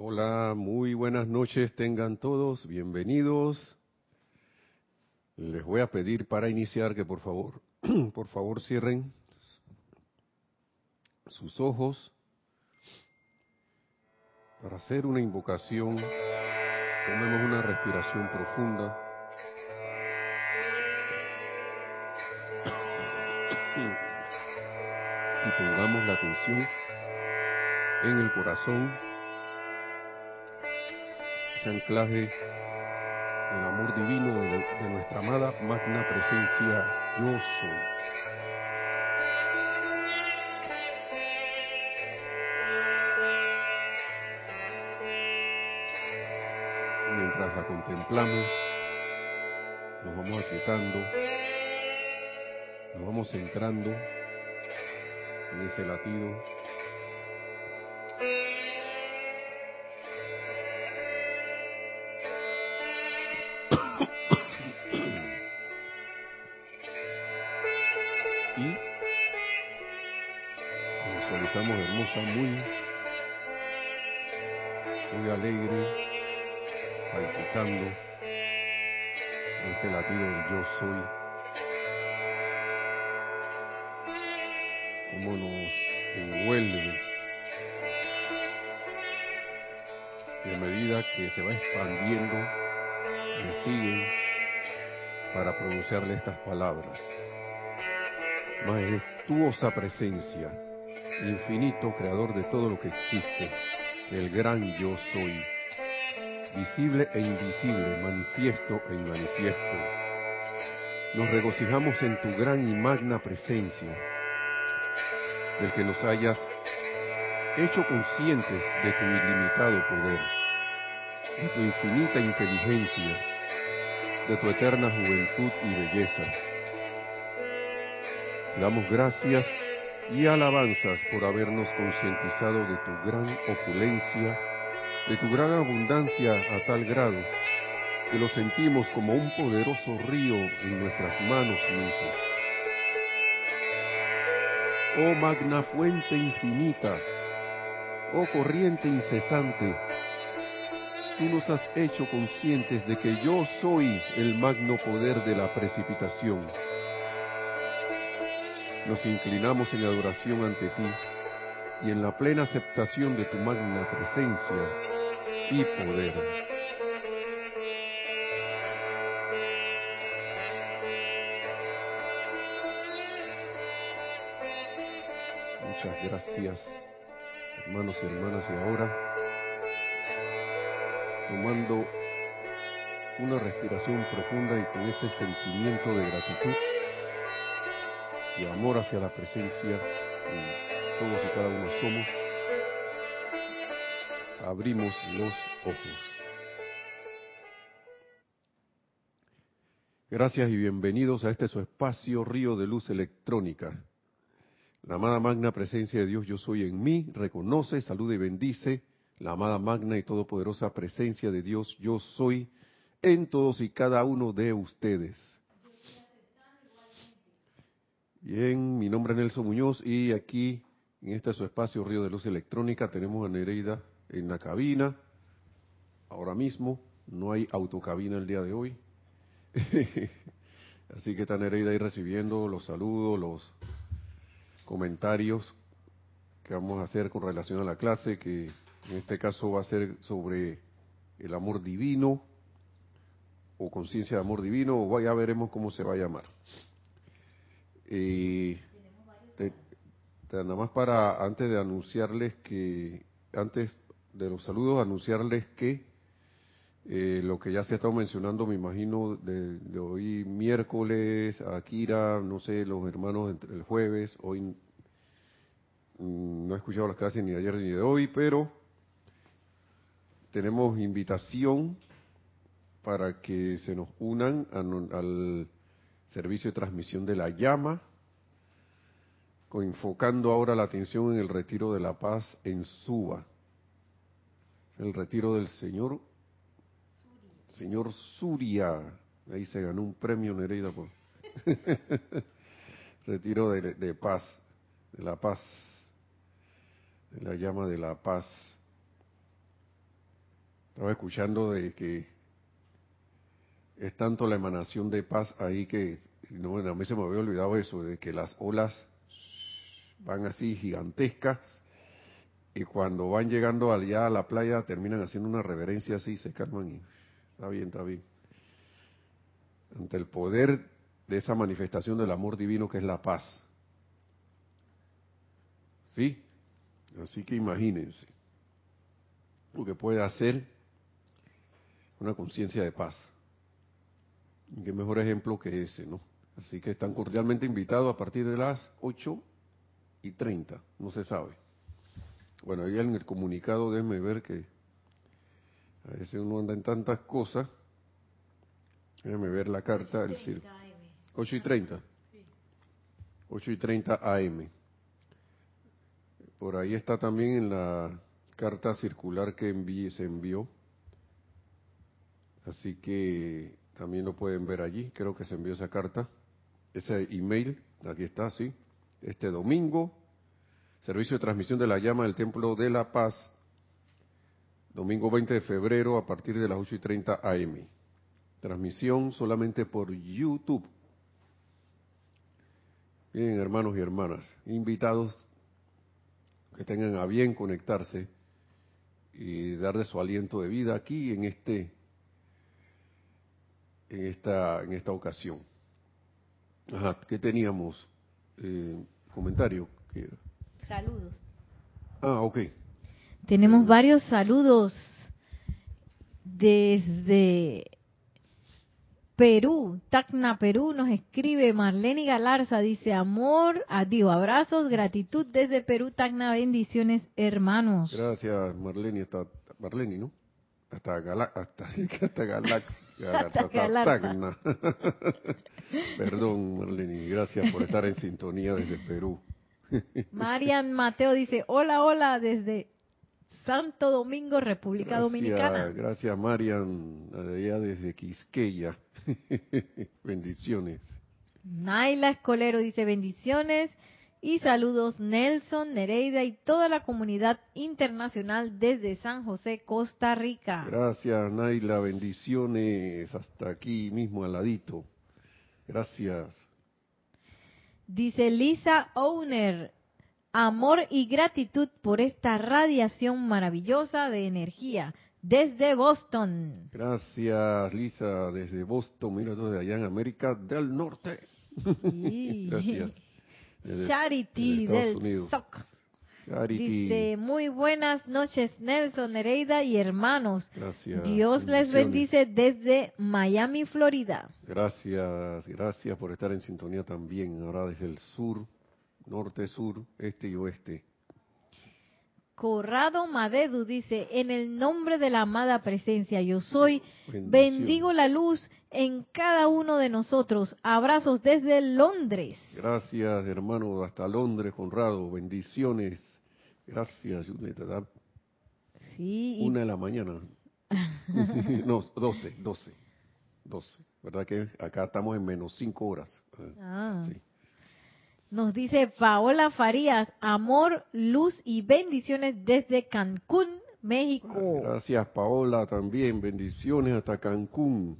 Hola, muy buenas noches tengan todos, bienvenidos. Les voy a pedir para iniciar que por favor, por favor cierren sus ojos para hacer una invocación. Tomemos una respiración profunda. Y pongamos la atención en el corazón ese anclaje del amor divino de, nuestra amada magna presencia yo soy. Mientras la contemplamos, nos vamos aquietando, nos vamos centrando en ese latido muy, muy alegre, palpitando ese latido del yo soy, como nos envuelve. Y a medida que se va expandiendo, le siguen para pronunciarle estas palabras. Majestuosa presencia infinito creador de todo lo que existe, el gran yo soy, visible e invisible, manifiesto e inmanifiesto. Nos regocijamos en tu gran y magna presencia, del que nos hayas hecho conscientes de tu ilimitado poder, de tu infinita inteligencia, de tu eterna juventud y belleza. Te damos gracias y alabanzas por habernos concientizado de tu gran opulencia, de tu gran abundancia a tal grado que lo sentimos como un poderoso río en nuestras manos mismas. Oh magna fuente infinita, oh corriente incesante, tú nos has hecho conscientes de que yo soy el magno poder de la precipitación nos inclinamos en adoración ante ti y en la plena aceptación de tu magna presencia y poder. Muchas gracias, hermanos y hermanas, y ahora, tomando una respiración profunda y con ese sentimiento de gratitud, y amor hacia la presencia que todos y cada uno somos, abrimos los ojos. Gracias y bienvenidos a este su espacio Río de Luz Electrónica. La amada magna presencia de Dios yo soy en mí, reconoce, saluda y bendice la amada magna y todopoderosa presencia de Dios yo soy en todos y cada uno de ustedes. Bien, mi nombre es Nelson Muñoz y aquí en este su espacio Río de Luz Electrónica tenemos a Nereida en la cabina. Ahora mismo no hay autocabina el día de hoy. Así que está Nereida ahí recibiendo los saludos, los comentarios que vamos a hacer con relación a la clase, que en este caso va a ser sobre el amor divino o conciencia de amor divino, o ya veremos cómo se va a llamar. Y nada más para, antes de anunciarles que, antes de los saludos, anunciarles que eh, lo que ya se ha estado mencionando, me imagino, de, hoy miércoles, Akira, no sé, los hermanos entre el jueves, hoy mm, no he escuchado las clases ni de ayer ni de hoy, pero tenemos invitación para que se nos unan al servicio de transmisión de la llama, enfocando ahora la atención en el retiro de la paz en Suba, el retiro del señor señor Suria, ahí se ganó un premio Nereida por retiro de, paz, de la paz, de la llama de la paz. Estaba escuchando de que es tanto la emanación de paz ahí que no, a mí se me había olvidado eso, de que las olas van así gigantescas y cuando van llegando allá a la playa terminan haciendo una reverencia así, se calman y está bien, está bien. Ante el poder de esa manifestación del amor divino que es la paz. ¿Sí? Así que imagínense lo que puede hacer una conciencia de paz. Qué mejor ejemplo que ese, ¿no? Así que están cordialmente invitados a partir de las 8 y 30, no se sabe. Bueno, ahí en el comunicado déjenme ver que a veces uno anda en tantas cosas. Déjenme ver la carta. El 8 y 30. 8 y 30 AM. Por ahí está también en la carta circular que envié, se envió. Así que también lo pueden ver allí. Creo que se envió esa carta. Ese email, aquí está, sí. Este domingo, servicio de transmisión de la llama del Templo de la Paz. Domingo 20 de febrero a partir de las 8 y 30 AM. Transmisión solamente por YouTube. Bien, hermanos y hermanas, invitados que tengan a bien conectarse y darle su aliento de vida aquí en este en esta en esta ocasión. Ajá, ¿qué teníamos? Eh, comentario. Saludos. Ah, ok. Tenemos varios saludos desde Perú, Tacna, Perú, nos escribe Marlene Galarza, dice amor, adiós, abrazos, gratitud desde Perú, Tacna, bendiciones, hermanos. Gracias, Marlene, hasta Marlene, ¿no? Hasta Gala, hasta, hasta. Perdón, Marlene, gracias por estar en sintonía desde Perú. Marian Mateo dice, hola, hola, desde Santo Domingo, República Dominicana. Gracias, Marian, allá desde Quisqueya. bendiciones. Naila Escolero dice bendiciones y saludos Nelson, Nereida y toda la comunidad internacional desde San José, Costa Rica. Gracias Naila, bendiciones hasta aquí mismo al ladito. Gracias. Dice Lisa Owner, amor y gratitud por esta radiación maravillosa de energía desde Boston. Gracias, Lisa, desde Boston, mira, desde allá en América del Norte. Gracias. Charity del SOC. Dice, muy buenas noches, Nelson, Nereida y hermanos. Gracias. Dios les bendice desde Miami, Florida. Gracias, gracias por estar en sintonía también, ahora desde el sur, norte, sur, este y oeste. Corrado Madedu dice, en el nombre de la amada presencia yo soy, bendigo la luz en cada uno de nosotros. Abrazos desde Londres. Gracias, hermano, hasta Londres, Conrado. Bendiciones. Gracias, Sí. Una de la mañana. no, doce, doce. Doce. ¿Verdad que acá estamos en menos cinco horas? Ah. Sí. Nos dice Paola Farías, amor, luz y bendiciones desde Cancún, México. Gracias Paola también, bendiciones hasta Cancún.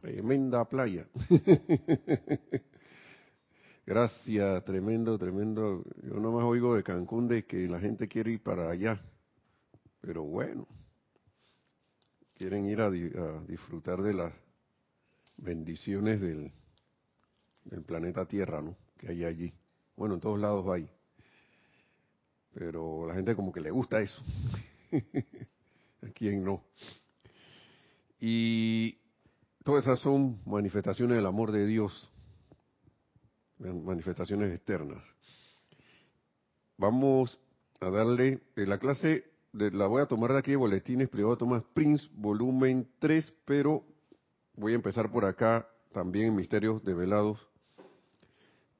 tremenda playa. Gracias, tremendo, tremendo. Yo no más oigo de Cancún de que la gente quiere ir para allá. Pero bueno, quieren ir a disfrutar de las bendiciones del, del planeta Tierra, ¿no? Que hay allí. Bueno, en todos lados hay. Pero la gente como que le gusta eso. ¿A quién no? Y todas esas son manifestaciones del amor de Dios, manifestaciones externas. Vamos a darle eh, la clase, de, la voy a tomar de aquí de Boletines Privado Tomás Prince, volumen 3, pero voy a empezar por acá también en Misterios Develados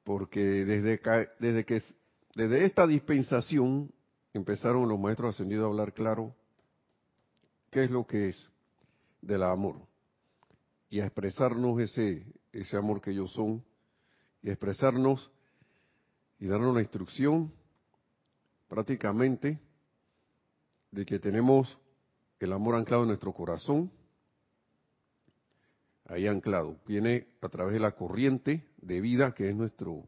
porque desde, desde que desde esta dispensación empezaron los maestros ascendidos a hablar claro qué es lo que es del amor y a expresarnos ese ese amor que ellos son y a expresarnos y darnos la instrucción prácticamente de que tenemos el amor anclado en nuestro corazón, ahí anclado, viene a través de la corriente de vida que es nuestro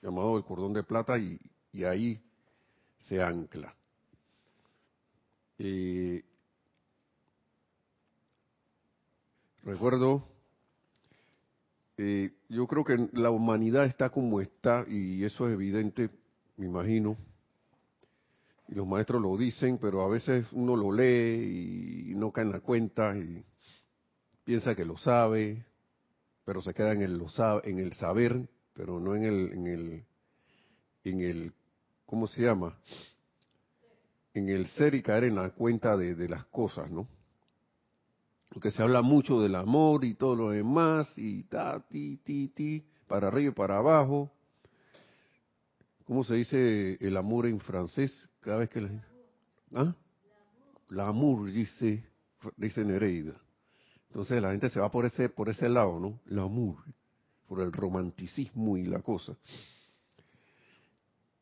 llamado el cordón de plata y, ahí se ancla. Eh, recuerdo, eh, yo creo que la humanidad está como está y eso es evidente, me imagino, y los maestros lo dicen, pero a veces uno lo lee y no cae en la cuenta y piensa que lo sabe, pero se queda en el, lo sabe, en el saber, pero no en el, en el, en el, ¿cómo se llama? En el ser y caer en la cuenta de, las cosas, ¿no? Porque se habla mucho del amor y todo lo demás, y ta, ti, ti, ti, para arriba y para abajo. ¿Cómo se dice el amor en francés? Cada vez que la ¿Ah? L'amour, dice, dice Nereida. Entonces la gente se va por ese, por ese lado, ¿no? L'amour, por el romanticismo y la cosa.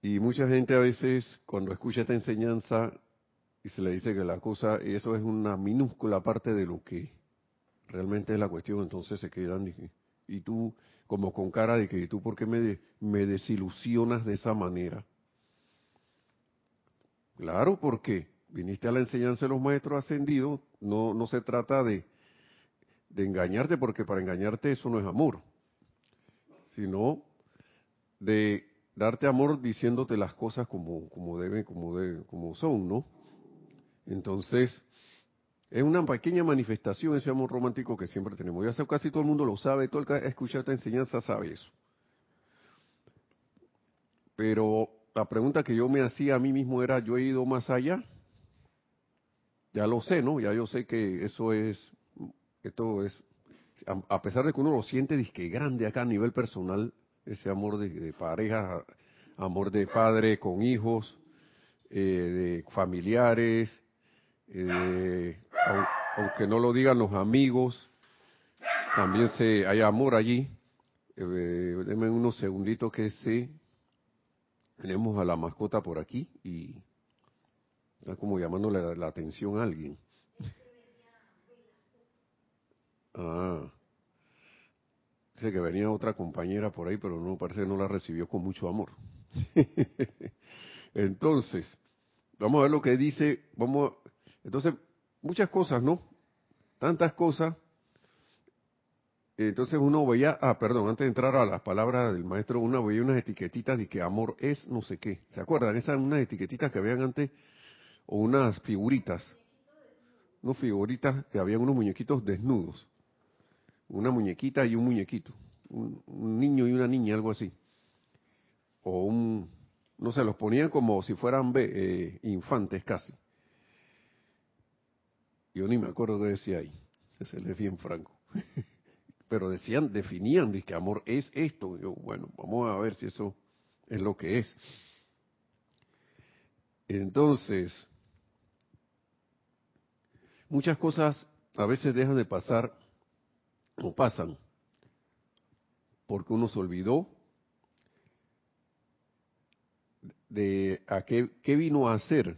Y mucha gente a veces, cuando escucha esta enseñanza y se le dice que la cosa, eso es una minúscula parte de lo que realmente es la cuestión, entonces se quedan y, y tú como con cara de que ¿y tú por qué me, me desilusionas de esa manera? Claro, porque viniste a la enseñanza de los maestros ascendidos, no, no se trata de, de engañarte, porque para engañarte eso no es amor, sino de darte amor diciéndote las cosas como, como deben, como, de, como son, ¿no? Entonces, es una pequeña manifestación ese amor romántico que siempre tenemos. Ya sé, casi todo el mundo lo sabe, todo el que ha escuchado esta enseñanza sabe eso. Pero la pregunta que yo me hacía a mí mismo era, ¿yo he ido más allá? Ya lo sé, ¿no? Ya yo sé que eso es, esto es, a, pesar de que uno lo siente disque grande acá a nivel personal, ese amor de, pareja, amor de padre con hijos, eh, de familiares, eh, aunque no lo digan los amigos, también se hay amor allí. Eh, denme unos segunditos que sí tenemos a la mascota por aquí y está como llamándole la, atención a alguien. Ah. Dice que venía otra compañera por ahí, pero no parece que no la recibió con mucho amor. Entonces, vamos a ver lo que dice, vamos, entonces, muchas cosas, ¿no? Tantas cosas entonces uno veía, ah, perdón, antes de entrar a las palabras del maestro, uno veía unas etiquetitas de que amor es no sé qué. ¿Se acuerdan? Esas unas etiquetitas que habían antes, o unas figuritas. Unas figuritas que habían unos muñequitos desnudos. Una muñequita y un muñequito. Un, niño y una niña, algo así. O un, no sé, los ponían como si fueran eh, infantes casi. Yo ni me acuerdo qué decía ahí. Ese es bien franco. pero decían, definían de que amor es esto. Yo, bueno, vamos a ver si eso es lo que es. Entonces, muchas cosas a veces dejan de pasar o pasan porque uno se olvidó de a qué, qué vino a hacer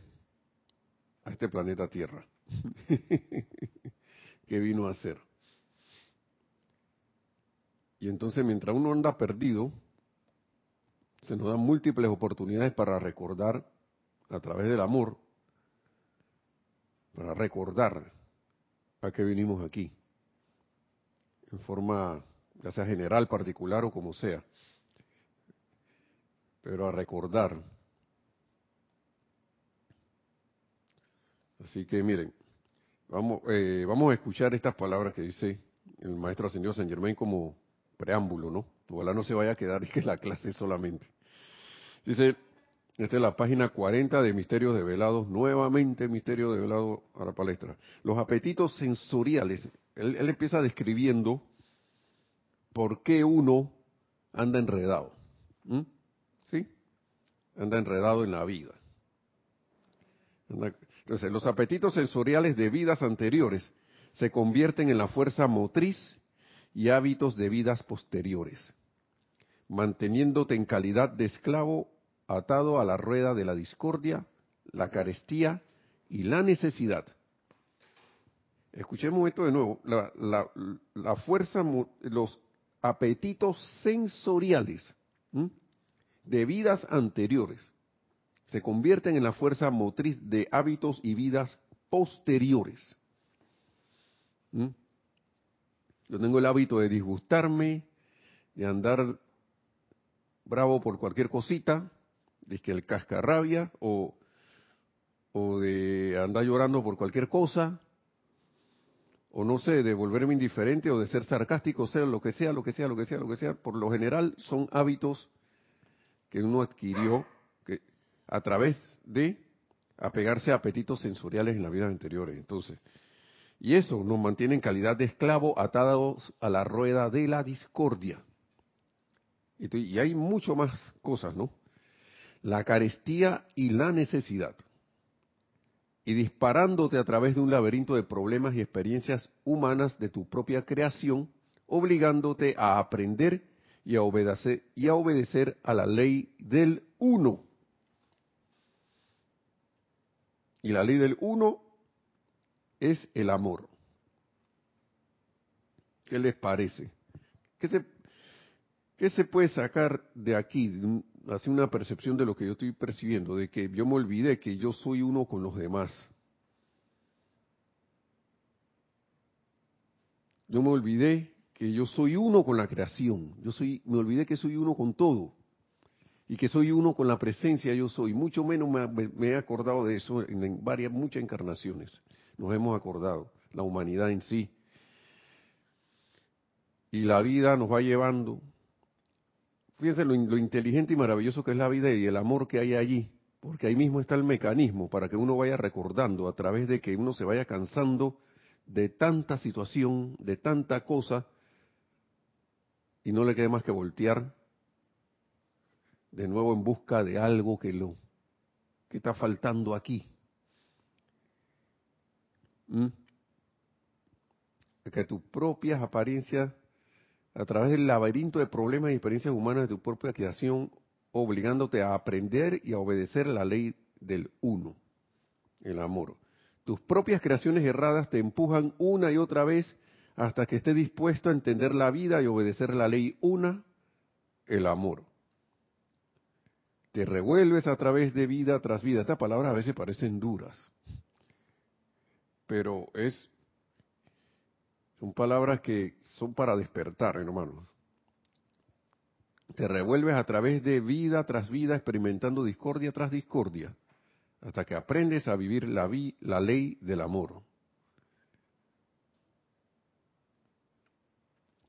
a este planeta Tierra. ¿Qué vino a hacer? Y entonces mientras uno anda perdido, se nos dan múltiples oportunidades para recordar a través del amor, para recordar a qué vinimos aquí, en forma ya sea general, particular o como sea, pero a recordar. Así que miren, vamos, eh, vamos a escuchar estas palabras que dice el maestro ascendido San Germain como preámbulo, ¿no? Ojalá no se vaya a quedar y que la clase solamente. Dice, esta es la página 40 de Misterios Develados, nuevamente Misterio Develado a la palestra. Los apetitos sensoriales. Él, empieza describiendo por qué uno anda enredado. ¿Sí? Anda enredado en la vida. Entonces, los apetitos sensoriales de vidas anteriores se convierten en la fuerza motriz y hábitos de vidas posteriores, manteniéndote en calidad de esclavo atado a la rueda de la discordia, la carestía y la necesidad. Escuchemos esto de nuevo. La, fuerza, los apetitos sensoriales de vidas anteriores se convierten en la fuerza motriz de hábitos y vidas posteriores. Yo tengo el hábito de disgustarme, de andar bravo por cualquier cosita, de que el cascarrabia o, o de andar llorando por cualquier cosa, o no sé, de volverme indiferente o de ser sarcástico, sea lo que sea, lo que sea, lo que sea, lo que sea, por lo general son hábitos que uno adquirió que, a través de apegarse a apetitos sensoriales en la vida anteriores. Entonces, y eso nos mantiene en calidad de esclavo atados a la rueda de la discordia. Y hay mucho más cosas, ¿no? La carestía y la necesidad. Y disparándote a través de un laberinto de problemas y experiencias humanas de tu propia creación, obligándote a aprender y a obedecer, y a, obedecer a la ley del uno. Y la ley del uno es el amor. ¿Qué les parece? ¿Qué se, qué se puede sacar de aquí, así una percepción de lo que yo estoy percibiendo, de que yo me olvidé que yo soy uno con los demás? Yo me olvidé que yo soy uno con la creación. Yo soy, me olvidé que soy uno con todo y que soy uno con la presencia yo soy. Mucho menos me, he acordado de eso en, varias, muchas encarnaciones nos hemos acordado, la humanidad en sí. Y la vida nos va llevando. Fíjense lo, inteligente y maravilloso que es la vida y el amor que hay allí, porque ahí mismo está el mecanismo para que uno vaya recordando a través de que uno se vaya cansando de tanta situación, de tanta cosa, y no le quede más que voltear de nuevo en busca de algo que lo que está faltando aquí. ¿Mm? Que tus propias apariencias, a través del laberinto de problemas y experiencias humanas de tu propia creación, obligándote a aprender y a obedecer la ley del uno, el amor. Tus propias creaciones erradas te empujan una y otra vez hasta que estés dispuesto a entender la vida y obedecer la ley una, el amor. Te revuelves a través de vida tras vida. Estas palabras a veces parecen duras, pero es son palabras que son para despertar, hermanos. Te revuelves a través de vida tras vida, experimentando discordia tras discordia, hasta que aprendes a vivir la, la ley del amor.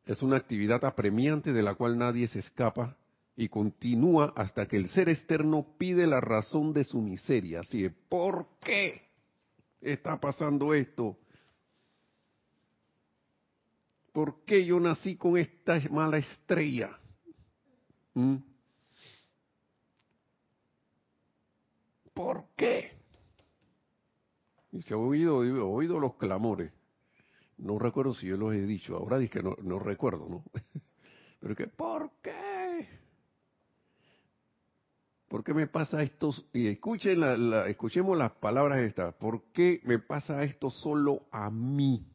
Es una actividad apremiante de la cual nadie se escapa y continúa hasta que el ser externo pide la razón de su miseria. Así es, ¿por qué? está pasando esto? ¿Por qué yo nací con esta mala estrella? ¿Mm? ¿Por qué? Y se ha oído, he oído los clamores. No recuerdo si yo los he dicho. Ahora dije que no, recuerdo, ¿no? Pero que, ¿por qué? ¿Por qué me pasa esto? Y escuchen la, escuchemos las palabras estas. ¿Por qué me pasa esto solo a mí?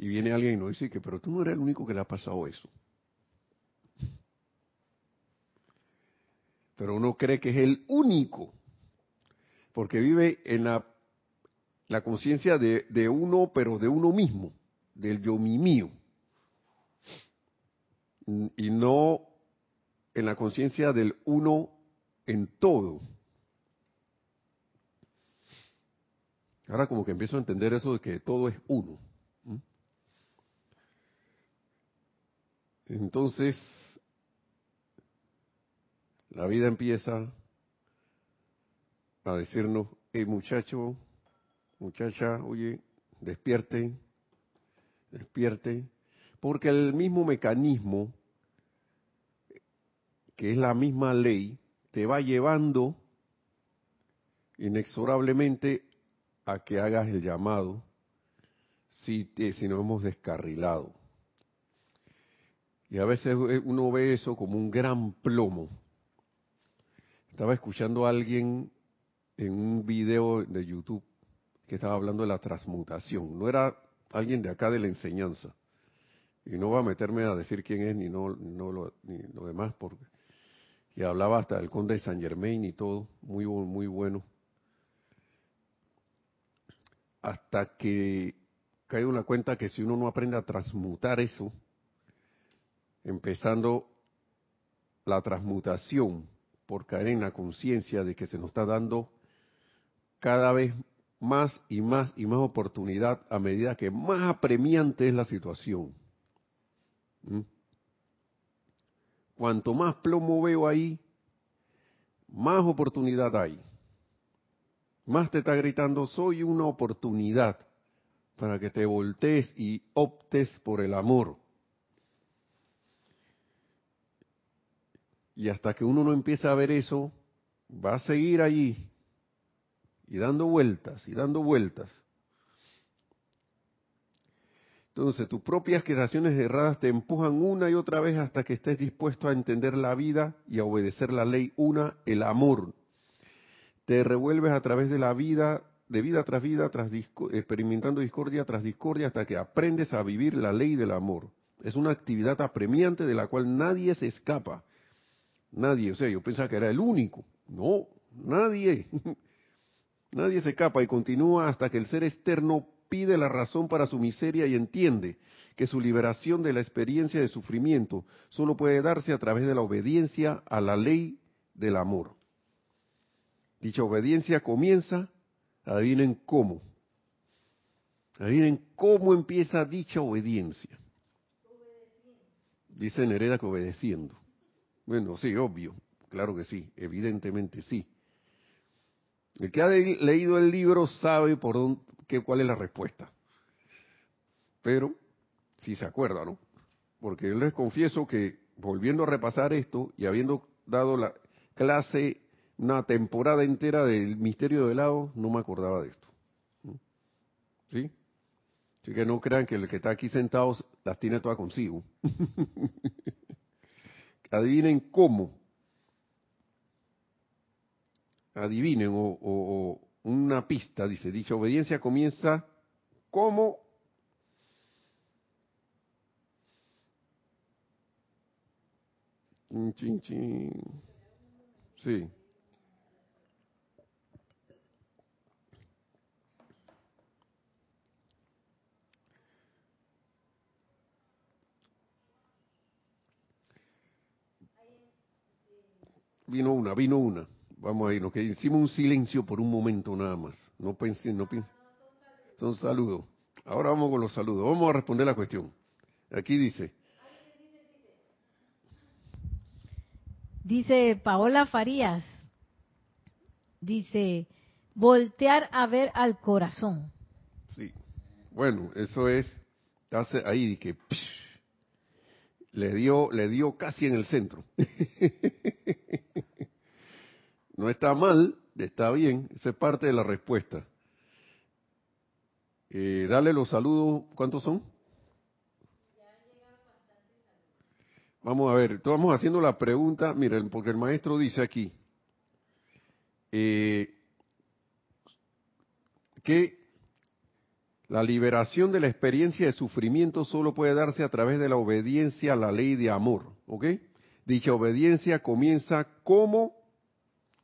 Y viene alguien y nos dice que, pero tú no eres el único que le ha pasado eso. Pero uno cree que es el único, porque vive en la, conciencia de, de uno, pero de uno mismo, del yo mi mío. Y no en la conciencia del uno en todo. Ahora como que empiezo a entender eso de que todo es uno. Entonces, la vida empieza a decirnos, hey muchacho, muchacha, oye, despierte, despierte, porque el mismo mecanismo que es la misma ley, te va llevando inexorablemente a que hagas el llamado si, si nos hemos descarrilado. Y a veces uno ve eso como un gran plomo. Estaba escuchando a alguien en un video de YouTube, que estaba hablando de la transmutación. No era alguien de acá de la enseñanza. Y no voy a meterme a decir quién es ni no, no lo, ni lo demás, porque y hablaba hasta del conde de San Germain y todo, muy, muy bueno. Hasta que cae una cuenta que si uno no aprende a transmutar eso, empezando la transmutación por caer en la conciencia de que se nos está dando cada vez más y más y más oportunidad a medida que más apremiante es la situación. ¿Mm? Cuanto más plomo veo ahí, más oportunidad hay. Más te está gritando, soy una oportunidad para que te voltees y optes por el amor. Y hasta que uno no empieza a ver eso, va a seguir allí y dando vueltas y dando vueltas. Entonces, tus propias creaciones erradas te empujan una y otra vez hasta que estés dispuesto a entender la vida y a obedecer la ley una, el amor. Te revuelves a través de la vida, de vida tras vida, tras experimentando discordia tras discordia, hasta que aprendes a vivir la ley del amor. Es una actividad apremiante de la cual nadie se escapa. Nadie, o sea, yo pensaba que era el único. No, nadie. nadie se escapa y continúa hasta que el ser externo pide la razón para su miseria y entiende que su liberación de la experiencia de sufrimiento solo puede darse a través de la obediencia a la ley del amor. Dicha obediencia comienza, adivinen cómo. Adivinen cómo empieza dicha obediencia. Dice Nereda que obedeciendo. Bueno, sí, obvio, claro que sí, evidentemente sí. El que ha leído el libro sabe por dónde, cuál es la respuesta. Pero, si se acuerda, ¿no? Porque yo les confieso que volviendo a repasar esto y habiendo dado la clase una temporada entera del misterio del lado, no me acordaba de esto. ¿Sí? Así que no crean que el que está aquí sentado las tiene todas consigo. Adivinen cómo. Adivinen o, una pista, dice, dicha obediencia comienza como. Sí. Vino una, vino una. Vamos a irnos, que hicimos un silencio por un momento nada más. No pensé, no pensé. Son saludos. Ahora vamos con los saludos. Vamos a responder la cuestión. Aquí dice. Dice Paola Farías. Dice, voltear a ver al corazón. Sí. Bueno, eso es, hace ahí que le dio, le dio casi en el centro. No está mal, está bien, esa es parte de la respuesta. Eh, dale los saludos, ¿cuántos son? Vamos a ver, estamos haciendo la pregunta, miren, porque el maestro dice aquí eh, que la liberación de la experiencia de sufrimiento solo puede darse a través de la obediencia a la ley de amor, ¿ok? Dicha obediencia comienza como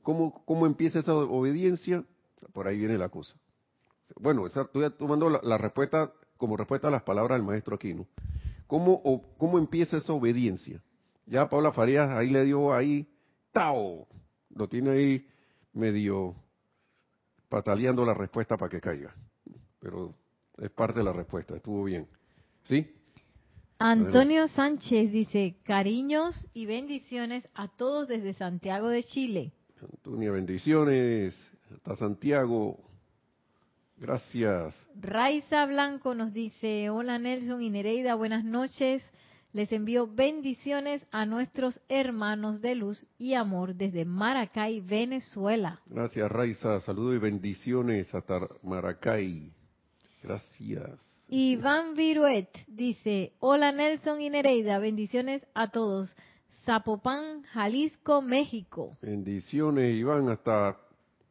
¿Cómo, empieza esa obediencia? Por ahí viene la cosa. Bueno, estoy tomando la, respuesta como respuesta a las palabras del maestro aquí, ¿no? ¿Cómo, ¿Cómo empieza esa obediencia? Ya Paula Farías ahí le dio ahí, ¡tao! Lo tiene ahí medio pataleando la respuesta para que caiga. Pero es parte de la respuesta, estuvo bien. ¿Sí? Antonio Sánchez dice, cariños y bendiciones a todos desde Santiago de Chile. Antonio, bendiciones. Hasta Santiago. Gracias. Raiza Blanco nos dice, hola Nelson y Nereida, buenas noches. Les envío bendiciones a nuestros hermanos de luz y amor desde Maracay, Venezuela. Gracias Raiza, saludos y bendiciones hasta Maracay. Gracias. Iván Viruet dice, hola Nelson y Nereida, bendiciones a todos. Zapopan, Jalisco, México. Bendiciones, Iván, hasta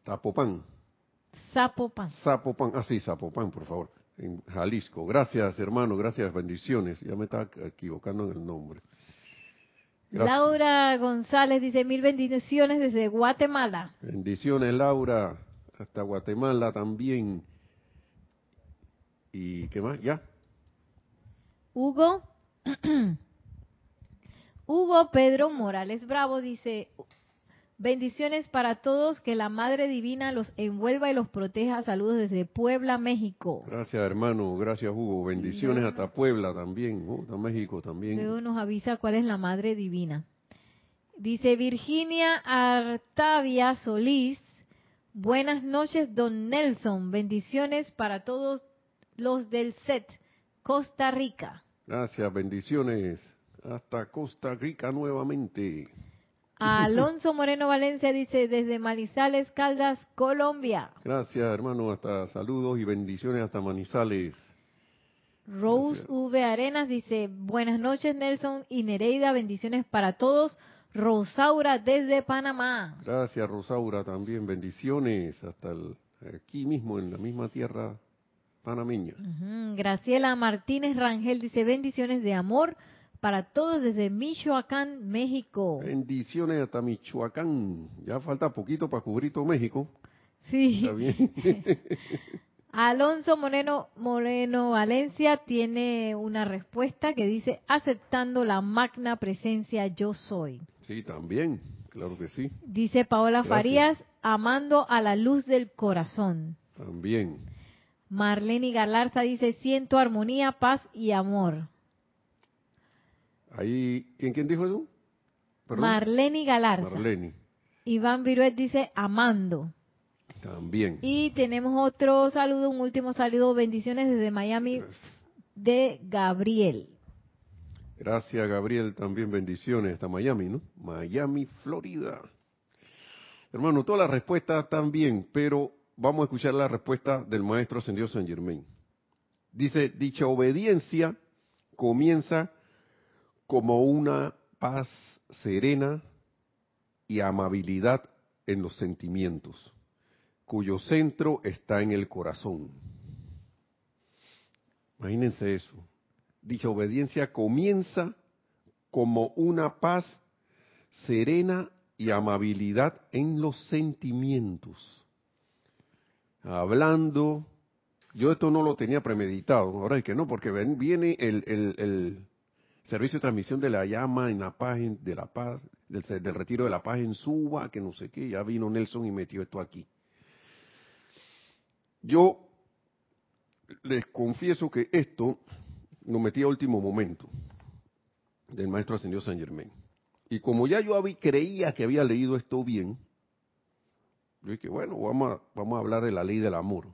Zapopan. Zapopan. Zapopan, ah sí, Zapopan, por favor, en Jalisco. Gracias, hermano, gracias, bendiciones. Ya me estaba equivocando en el nombre. Gracias. Laura González dice mil bendiciones desde Guatemala. Bendiciones, Laura, hasta Guatemala también. ¿Y qué más? ¿Ya? Hugo. Hugo Pedro Morales Bravo dice, bendiciones para todos, que la Madre Divina los envuelva y los proteja. Saludos desde Puebla, México. Gracias, hermano. Gracias, Hugo. Bendiciones hasta Puebla también, ¿no? hasta México también. Luego nos avisa cuál es la Madre Divina. Dice Virginia Artavia Solís, buenas noches, don Nelson. Bendiciones para todos los del set, Costa Rica. Gracias, bendiciones. Hasta Costa Rica nuevamente. Alonso Moreno Valencia dice desde Manizales, Caldas, Colombia. Gracias, hermano. Hasta saludos y bendiciones hasta Manizales. Rose Gracias. V. Arenas dice, buenas noches Nelson y Nereida, bendiciones para todos. Rosaura desde Panamá. Gracias, Rosaura, también bendiciones hasta el- aquí mismo, en la misma tierra panameña. Ujú. Graciela Martínez Rangel dice, bendiciones de amor para todos desde Michoacán, México. Bendiciones hasta Michoacán. Ya falta poquito para cubrir todo México. Sí. Está bien. Alonso Moreno, Moreno Valencia tiene una respuesta que dice, aceptando la magna presencia yo soy. sí, también. Claro que sí. Dice Paola Gracias. Farías, amando a la luz del corazón. También. Marlene Galarza dice, siento armonía, paz y amor. Ahí, ¿quién, quién dijo eso? Perdón. Marlene Galarza. Marlene. Iván Viruet dice, amando. También. Y tenemos otro saludo, un último saludo, bendiciones desde Miami de Gabriel. Gracias, Gabriel. También bendiciones hasta Miami, ¿no? Miami, Florida. Hermano, todas las respuestas están bien, pero vamos a escuchar la respuesta del maestro ascendido San Germain. Dice, dicha obediencia comienza como una paz serena y amabilidad en los sentimientos, cuyo centro está en el corazón. Imagínense eso. Dicha obediencia comienza como una paz serena y amabilidad en los sentimientos. Hablando, yo esto no lo tenía premeditado, ahora es que no, porque ven- viene el, el- el servicio de transmisión de la llama en la paz, de la paz, del, retiro de la paz en Suba, que no sé qué, ya vino Nelson y metió esto aquí. Yo les confieso que esto lo metí a último momento del maestro ascendido San Germain. Y como ya yo había, creía que había leído esto bien, yo dije, bueno, vamos a, vamos a hablar de la ley del amor.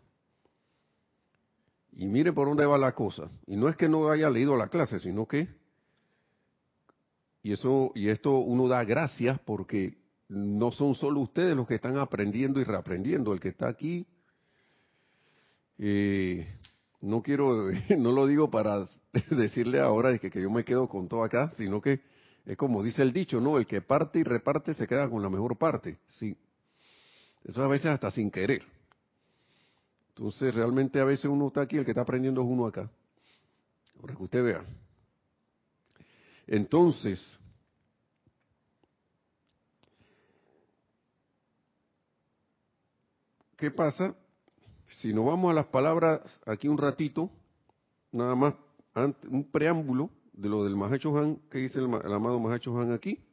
Y mire por dónde va la cosa. Y no es que no haya leído la clase, sino que, y eso, y esto uno da gracias porque no son solo ustedes los que están aprendiendo y reaprendiendo. El que está aquí, eh, no quiero, no lo digo para decirle ahora que, que yo me quedo con todo acá, sino que es como dice el dicho, ¿no? El que parte y reparte se queda con la mejor parte. Sí. Eso a veces hasta sin querer. Entonces, realmente a veces uno está aquí, el que está aprendiendo es uno acá. Para que usted vea. Entonces, ¿qué pasa? Si nos vamos a las palabras aquí un ratito, nada más un preámbulo de lo del Mahacho Han, que dice el amado Mahacho Han aquí.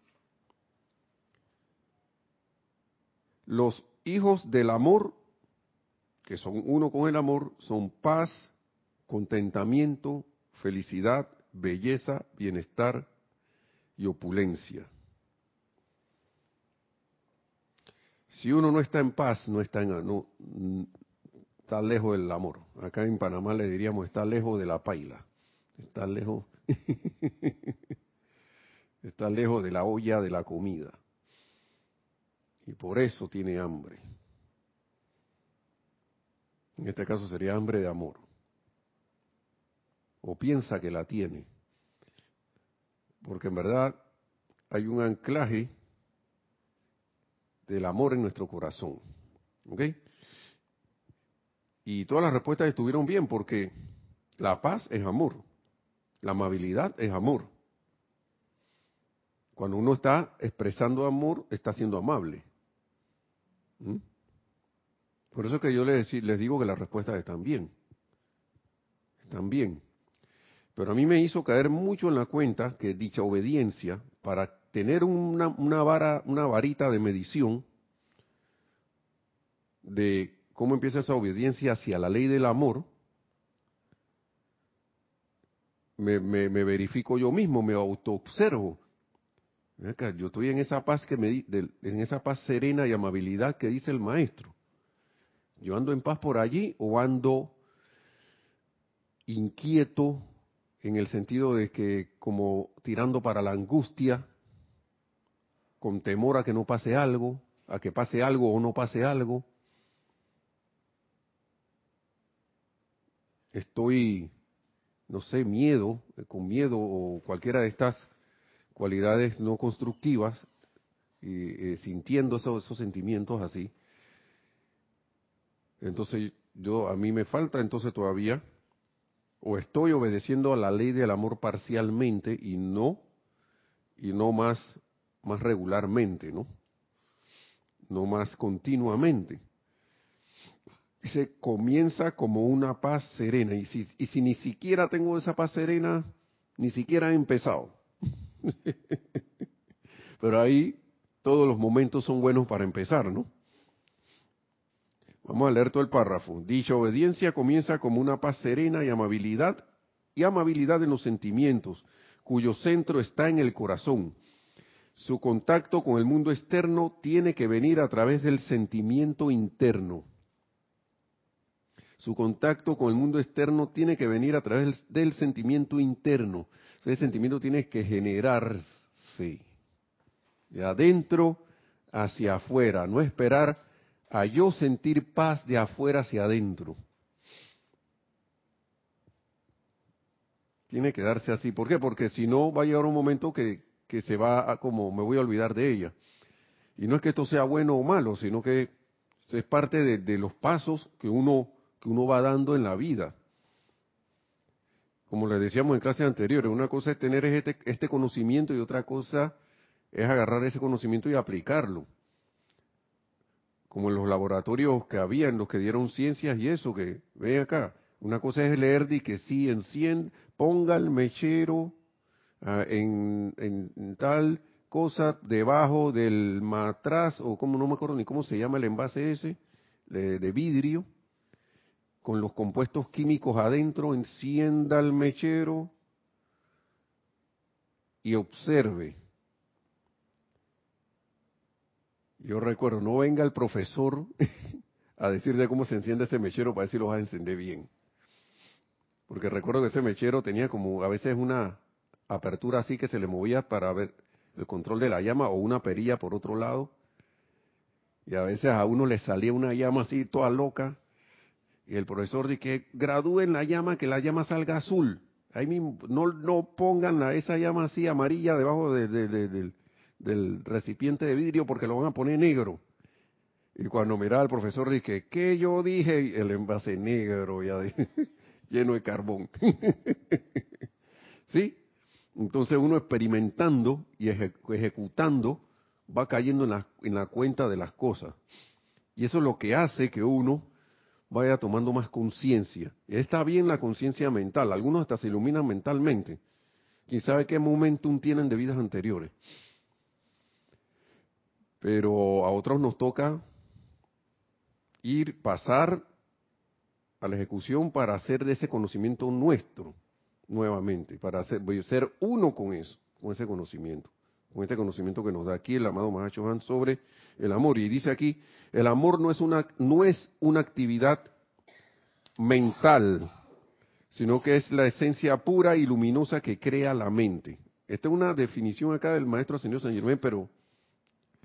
Los hijos del amor, que son uno con el amor, son paz, contentamiento, felicidad, belleza, bienestar y opulencia. Si uno no está en paz, no está en no, está lejos del amor. Acá en Panamá le diríamos está lejos de la paila. Está lejos está lejos de la olla de la comida. Y por eso tiene hambre. En este caso sería hambre de amor. O piensa que la tiene. Porque en verdad hay un anclaje del amor en nuestro corazón. ¿Ok? y todas las respuestas estuvieron bien porque la paz es amor, la amabilidad es amor. Cuando uno está expresando amor, está siendo amable. ¿Mm? Por eso que yo les, digo que las respuestas están bien. Están bien. Pero a mí me hizo caer mucho en la cuenta que dicha obediencia, para tener una, una, vara, una varita de medición de cómo empieza esa obediencia hacia la ley del amor, me, me, me verifico yo mismo, me autoobservo. Yo estoy en esa paz que me, en esa paz serena y amabilidad que dice el maestro. Yo ando en paz por allí o ando inquieto en el sentido de que como tirando para la angustia, con temor a que no pase algo, a que pase algo o no pase algo. Estoy, no sé, miedo, con miedo o cualquiera de estas cualidades no constructivas, eh, sintiendo esos, sentimientos así. Entonces yo a mí me falta entonces todavía o estoy obedeciendo a la ley del amor parcialmente y no y no más más regularmente, ¿no? No más continuamente. Se comienza como una paz serena y si, y si ni siquiera tengo esa paz serena, ni siquiera he empezado. Pero ahí todos los momentos son buenos para empezar, ¿no? Vamos a leer todo el párrafo. Dicha obediencia comienza como una paz serena y amabilidad, y amabilidad en los sentimientos, cuyo centro está en el corazón. Su contacto con el mundo externo tiene que venir a través del sentimiento interno. Su contacto con el mundo externo tiene que venir a través del sentimiento interno. Ese sentimiento tiene que generarse de adentro hacia afuera, no esperar a yo sentir paz de afuera hacia adentro. Tiene que darse así. ¿Por qué? Porque si no, va a llegar un momento que, que se va a como, me voy a olvidar de ella. Y no es que esto sea bueno o malo, sino que es parte de, de los pasos que uno, que uno va dando en la vida como les decíamos en clases anteriores, una cosa es tener este, este conocimiento y otra cosa es agarrar ese conocimiento y aplicarlo. Como en los laboratorios que había, en los que dieron ciencias y eso, que ven acá, una cosa es leer de que sí, enciende, ponga el mechero ah, en, en, tal cosa debajo del matraz, o como no me acuerdo ni cómo se llama el envase ese, de vidrio, con los compuestos químicos adentro, encienda el mechero y observe. Yo recuerdo, no venga el profesor a decir de cómo se enciende ese mechero para ver si lo va a encender bien. Porque recuerdo que ese mechero tenía como a veces una apertura así que se le movía para ver el control de la llama o una perilla por otro lado. Y a veces a uno le salía una llama así toda loca y el profesor dice que gradúen la llama, que la llama salga azul. Ahí mismo, no, no pongan esa llama así amarilla debajo del, recipiente de vidrio porque lo van a poner negro. Y cuando miraba al profesor dije, ¿qué yo dije? El envase negro, ya lleno de carbón. ¿Sí? Entonces uno experimentando y ejecutando va cayendo en la, en la cuenta de las cosas. Y eso es lo que hace que uno vaya tomando más conciencia. Está bien la conciencia mental, algunos hasta se iluminan mentalmente. Quién sabe qué momentum tienen de vidas anteriores. Pero a otros nos toca ir, pasar a la ejecución para hacer de ese conocimiento nuestro nuevamente, para hacer, ser uno con eso, con ese conocimiento, con este conocimiento que nos da aquí el amado Mahacho Han sobre el amor. Y dice aquí, el amor no es una, no es una actividad mental, sino que es la esencia pura y luminosa que crea la mente. Esta es una definición acá del maestro señor San Germán, pero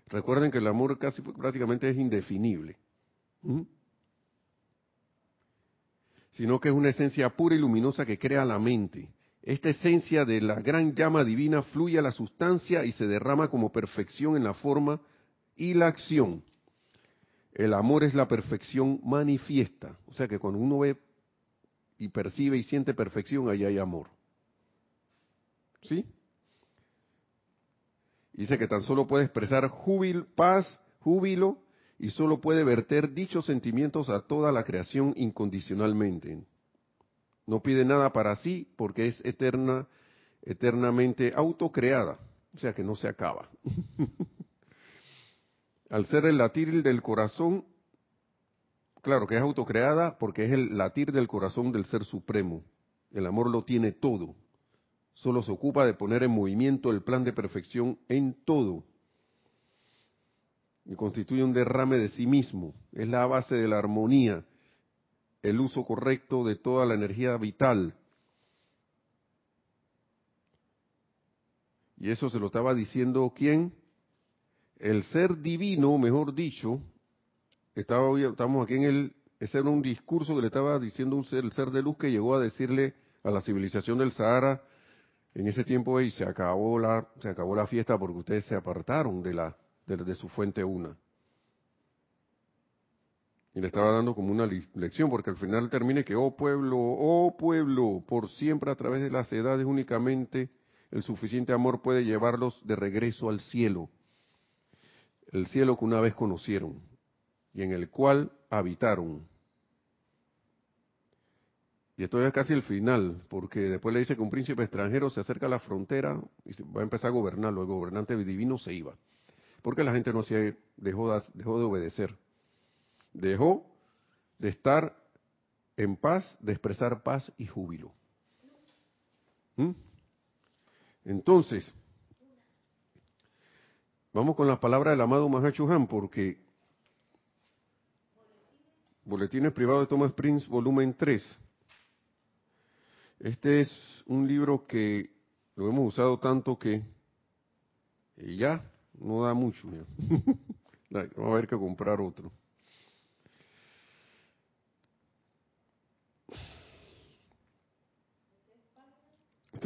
recuerden que el amor casi prácticamente es indefinible. Sino que es una esencia pura y luminosa que crea la mente. Esta esencia de la gran llama divina fluye a la sustancia y se derrama como perfección en la forma y la acción. el amor es la perfección manifiesta. O sea que cuando uno ve y percibe y siente perfección, ahí hay amor. ¿Sí? Dice que tan solo puede expresar júbil, paz, júbilo, y solo puede verter dichos sentimientos a toda la creación incondicionalmente. No pide nada para sí porque es eterna, eternamente autocreada, o sea que no se acaba. Al ser el latir del corazón, claro que es autocreada porque es el latir del corazón del Ser Supremo. El amor lo tiene todo. Solo se ocupa de poner en movimiento el plan de perfección en todo. Y constituye un derrame de sí mismo. Es la base de la armonía, el uso correcto de toda la energía vital. Y eso se lo estaba diciendo quién? El ser divino, mejor dicho, estaba, estamos aquí en el, ese era un discurso que le estaba diciendo un ser, el ser de luz que llegó a decirle a la civilización del Sahara en ese tiempo y se acabó la, se acabó la fiesta porque ustedes se apartaron de la, de su fuente una. Y le estaba dando como una lección, porque al final termine que, oh pueblo, oh pueblo, por siempre a través de las edades únicamente el suficiente amor puede llevarlos de regreso al cielo. El cielo que una vez conocieron y en el cual habitaron. Y esto es casi el final, porque después le dice que un príncipe extranjero se acerca a la frontera y va a empezar a gobernarlo. El gobernante divino se iba, porque la gente no se dejó dejó de obedecer dejó de estar en paz, de expresar paz y júbilo. ¿Mm? Entonces, vamos con las palabras del amado Mahachuhan, porque Boletines Privados de Thomas Prince, volumen 3. Este es un libro que lo hemos usado tanto que ya no da mucho. Vamos a ver que comprar otro.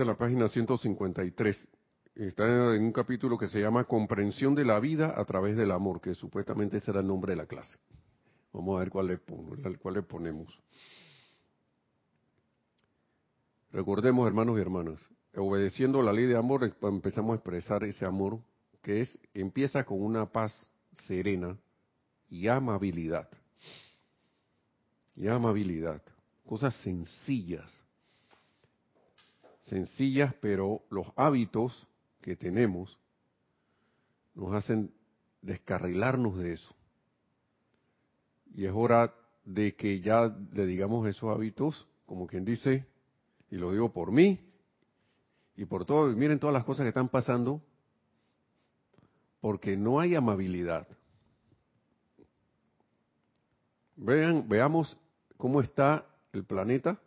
La página 153. Está en un capítulo que se llama Comprensión de la vida a través del amor, que supuestamente será el nombre de la clase. Vamos a ver cuál le, cuál le ponemos. Recordemos, hermanos y hermanas, obedeciendo la ley de amor empezamos a expresar ese amor que es empieza con una paz serena y amabilidad. Y amabilidad, cosas sencillas sencillas, pero los hábitos que tenemos nos hacen descarrilarnos de eso. Y es hora de que ya le digamos esos hábitos, como quien dice, y lo digo por mí y por todo, miren todas las cosas que están pasando, porque no hay amabilidad. Vean, veamos cómo está el planeta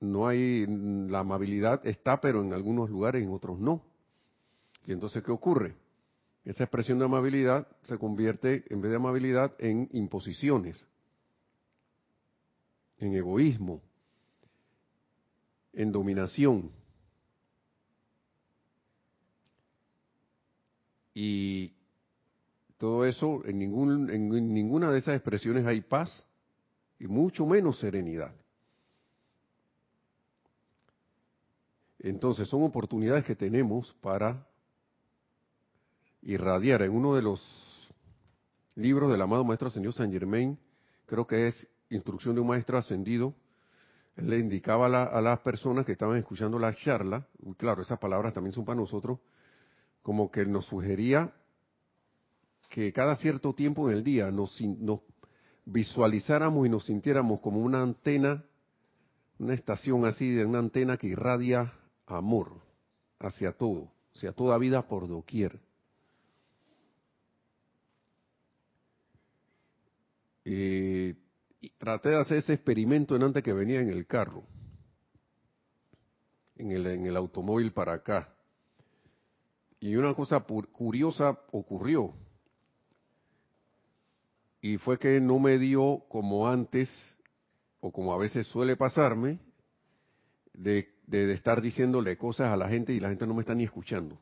no hay, la amabilidad está, pero en algunos lugares, en otros no. Y entonces, ¿qué ocurre? Esa expresión de amabilidad se convierte, en vez de amabilidad, en imposiciones, en egoísmo, en dominación. Y todo eso, en, ningún, en ninguna de esas expresiones hay paz y mucho menos serenidad. Entonces son oportunidades que tenemos para irradiar. En uno de los libros del amado Maestro Señor San Germain, creo que es Instrucción de un Maestro Ascendido, él le indicaba a, las personas que estaban escuchando la charla, claro, esas palabras también son para nosotros, como que nos sugería que cada cierto tiempo en el día nos, nos visualizáramos y nos sintiéramos como una antena, una estación así de una antena que irradia amor hacia todo, hacia toda vida por doquier. Eh, y traté de hacer ese experimento en antes que venía en el carro, en el, en el automóvil para acá. Y una cosa curiosa ocurrió. Y fue que no me dio como antes, o como a veces suele pasarme, de de, estar diciéndole cosas a la gente y la gente no me está ni escuchando.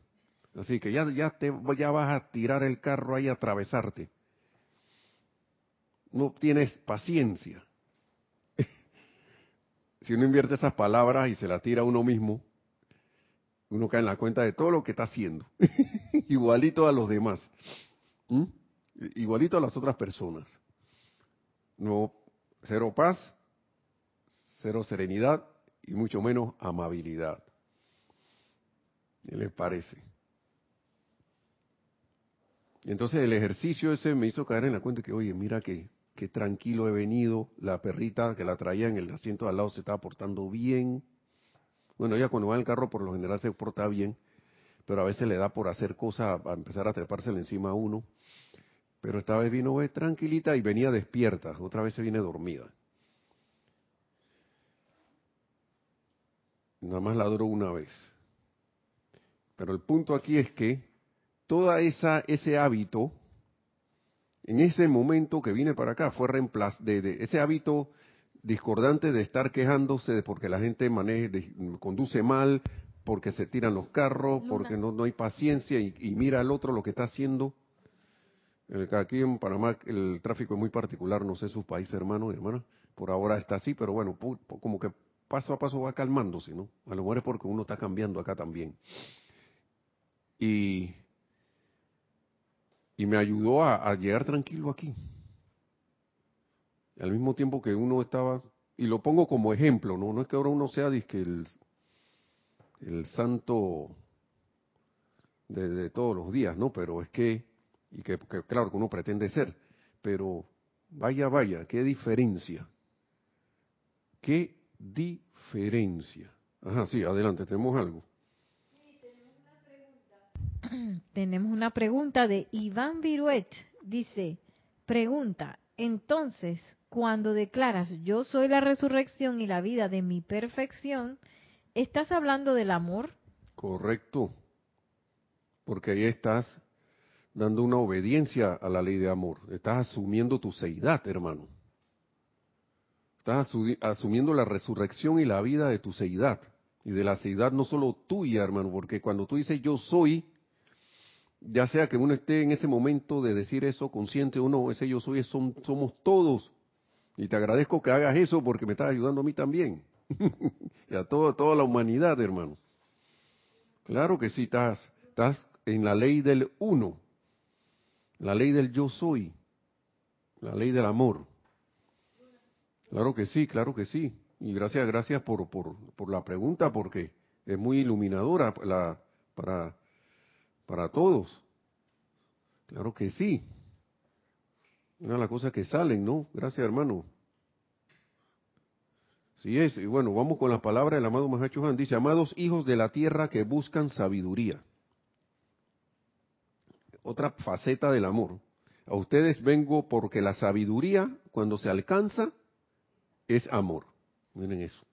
Así que ya, ya, te, ya vas a tirar el carro ahí a atravesarte. no tienes paciencia. si uno invierte esas palabras y se las tira a uno mismo, uno cae en la cuenta de todo lo que está haciendo, igualito a los demás, igualito a las otras personas. No, cero paz, cero serenidad y mucho menos amabilidad. ¿Qué les parece? Y entonces el ejercicio ese me hizo caer en la cuenta que, oye, mira que, tranquilo he venido, la perrita que la traía en el asiento de al lado se estaba portando bien. Bueno, ella cuando va en el carro por lo general se porta bien, pero a veces le da por hacer cosas, a empezar a trepársela encima a uno. Pero esta vez vino tranquilita y venía despierta, otra vez se viene dormida. Nada más la duró una vez. Pero el punto aquí es que toda esa ese hábito en ese momento que vine para acá fue reemplazado de, ese hábito discordante de estar quejándose de porque la gente maneje, conduce mal, porque se tiran los carros, porque no, no hay paciencia y, mira al otro lo que está haciendo. Aquí en Panamá el tráfico es muy particular, no sé sus países hermanos y hermanas, por ahora está así, pero bueno, como que paso a paso va calmándose, ¿no? A lo mejor es porque uno está cambiando acá también. Y y me ayudó a, llegar tranquilo aquí. Al mismo tiempo que uno estaba, y lo pongo como ejemplo, no, no es que ahora uno sea que el, el santo de, todos los días, ¿no? Pero es que, y que, claro que uno pretende ser, pero vaya, vaya, qué diferencia. Qué Ajá, sí, adelante, tenemos algo. tenemos una pregunta de Iván Viruet. Dice, pregunta, entonces, cuando declaras yo soy la resurrección y la vida de mi perfección, ¿estás hablando del amor? Correcto, porque ahí estás dando una obediencia a la ley de amor, estás asumiendo tu seidad, hermano. Estás asumiendo la resurrección y la vida de tu seidad. Y de la seidad no solo tuya, hermano, porque cuando tú dices yo soy, ya sea que uno esté en ese momento de decir eso consciente o no, ese yo soy, son, somos todos. Y te agradezco que hagas eso porque me estás ayudando a mí también. y a toda, la humanidad, hermano. Claro que sí, estás, estás en la ley del uno, la ley del yo soy, la ley del amor. Claro que sí, claro que sí. Y gracias, gracias por, por, por la pregunta porque es muy iluminadora la, para para todos. Claro que sí. Una de las cosas que salen, ¿no? Gracias, hermano. Sí es. Y bueno, vamos con la palabra del amado Mahacho Han. Dice, amados hijos de la tierra que buscan sabiduría. Otra faceta del amor. A ustedes vengo porque la sabiduría, cuando se alcanza, es amor. Miren eso.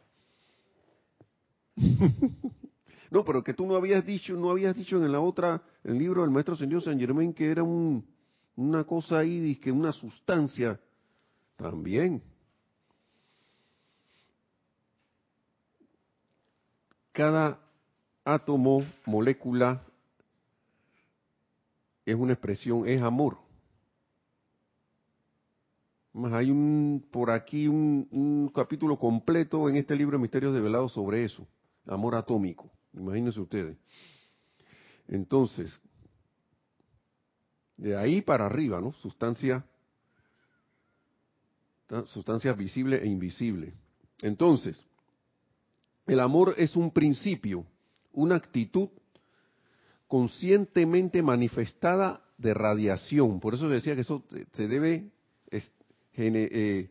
No, pero que tú no habías dicho, no habías dicho en la otra, el libro del maestro señor San Germain que era un, una cosa ahí, que una sustancia. También. Cada átomo, molécula, es una expresión, es amor. Más hay un por aquí un, un capítulo completo en este libro de Misterios Develados sobre eso, amor atómico. Imagínense ustedes. Entonces, de ahí para arriba, ¿no? Sustancia, sustancia visible e invisible. Entonces, el amor es un principio, una actitud conscientemente manifestada de radiación. Por eso decía que eso se debe eh,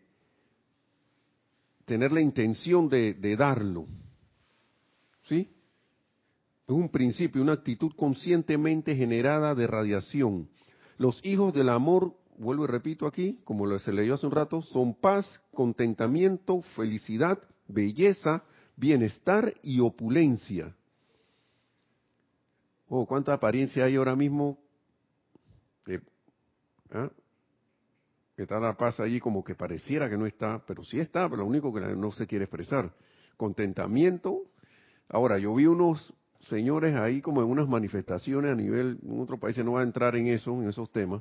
tener la intención de, darlo. ¿Sí? Es un principio, una actitud conscientemente generada de radiación. Los hijos del amor, vuelvo y repito aquí, como se leyó hace un rato, son paz, contentamiento, felicidad, belleza, bienestar y opulencia. Oh, cuánta apariencia hay ahora mismo. ¿ah? Que está la paz allí como que pareciera que no está, pero sí está, pero lo único que no se quiere expresar. Contentamiento. Ahora, yo vi unos señores ahí como en unas manifestaciones a nivel, en otro país no va a entrar en eso, en esos temas,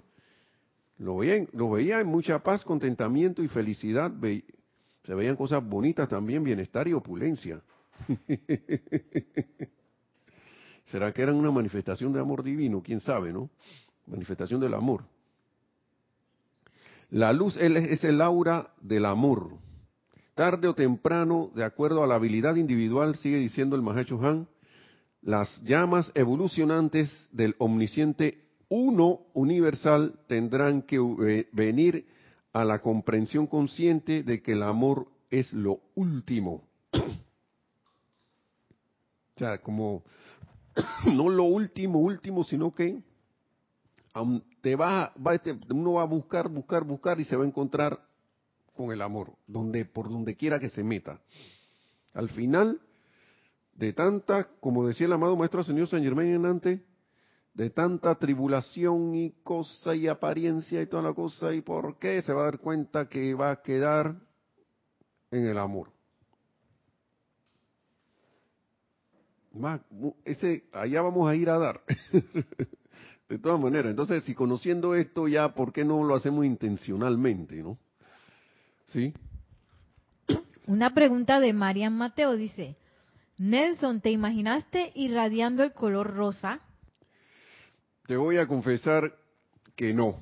Lo veía, lo veía en mucha paz, contentamiento y felicidad. se veían cosas bonitas también, bienestar y opulencia. ¿Será que eran una manifestación de amor divino? ¿Quién sabe, no? Manifestación del amor. La luz es el aura del amor. Tarde o temprano, de acuerdo a la habilidad individual, sigue diciendo el Mahacho Han, las llamas evolucionantes del omnisciente uno universal tendrán que eh, venir a la comprensión consciente de que el amor es lo último. o sea, como no lo último, último, sino que te va, va uno va a buscar, buscar, buscar y se va a encontrar con el amor, donde por donde quiera que se meta. Al final de tanta, como decía el amado maestro señor San Germain antes, de tanta tribulación y cosa y apariencia y toda la cosa y por qué se va a dar cuenta que va a quedar en el amor. ese, allá vamos a ir a dar. de todas maneras, entonces si conociendo esto ya, ¿por qué no lo hacemos intencionalmente, no? ¿Sí? Una pregunta de Marian Mateo dice, Nelson, ¿te imaginaste irradiando el color rosa? Te voy a confesar que no.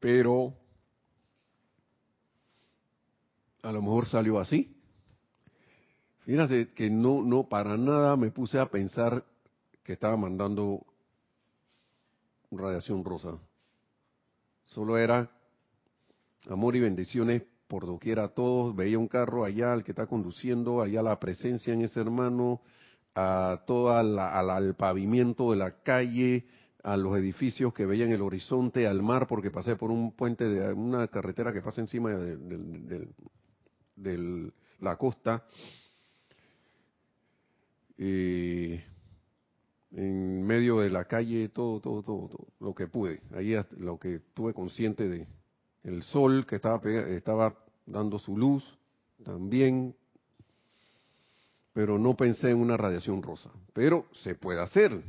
Pero a lo mejor salió así. Fíjate que no, no, para nada me puse a pensar que estaba mandando radiación rosa. Solo era amor y bendiciones por doquier a todos, veía un carro allá, el que está conduciendo, allá la presencia en ese hermano, a todo al pavimento de la calle, a los edificios que veía en el horizonte, al mar, porque pasé por un puente de una carretera que pasa encima de, la costa. En medio de la calle, todo, todo, todo, todo, lo que pude. Ahí lo que tuve consciente de, el sol que estaba, estaba dando su luz también, pero no pensé en una radiación rosa. Pero se puede hacer.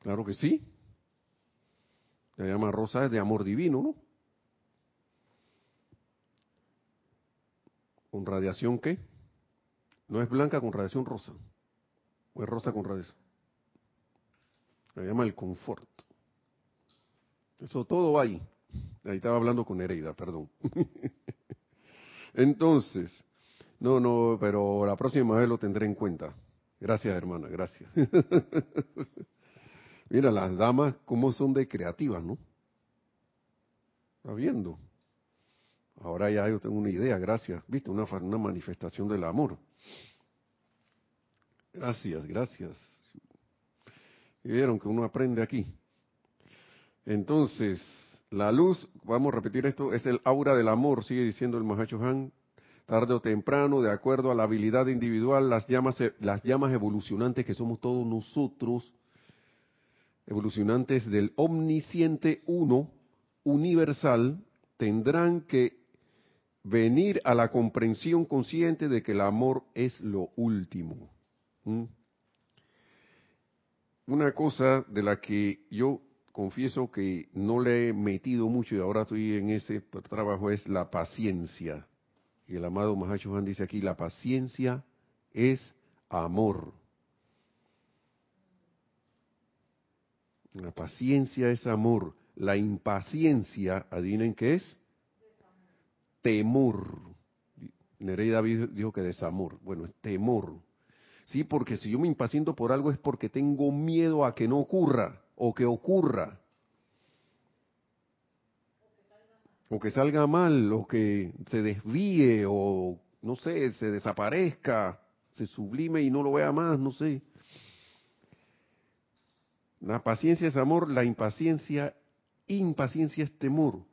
Claro que sí. La llama rosa es de amor divino, ¿no? ¿Con radiación qué? No es blanca con radiación rosa. O es rosa con radiación. La llama el confort. Eso todo va ahí. Ahí estaba hablando con Nereida, perdón. Entonces, no, no, pero la próxima vez lo tendré en cuenta. Gracias, hermana, gracias. Mira, las damas, cómo son de creativas, ¿no? Está viendo. Ahora ya yo tengo una idea, gracias. ¿Viste? Una, una manifestación del amor. Gracias, gracias. vieron que uno aprende aquí. Entonces, la luz, vamos a repetir esto, es el aura del amor, sigue diciendo el Mahacho Han. Tarde o temprano, de acuerdo a la habilidad individual, las llamas, las llamas evolucionantes que somos todos nosotros, evolucionantes del omnisciente uno, universal, tendrán que venir a la comprensión consciente de que el amor es lo último. ¿Mm? Una cosa de la que yo confieso que no le he metido mucho y ahora estoy en ese trabajo es la paciencia. Y el amado Mahacho Han dice aquí, la paciencia es amor. La paciencia es amor. La impaciencia, adivinen qué es? Temor. Nereida dijo que desamor. Bueno, es temor. Sí, porque si yo me impaciento por algo es porque tengo miedo a que no ocurra o que ocurra. O que salga mal, o que se desvíe, o no sé, se desaparezca, se sublime y no lo vea más, no sé. La paciencia es amor, la impaciencia, impaciencia es temor.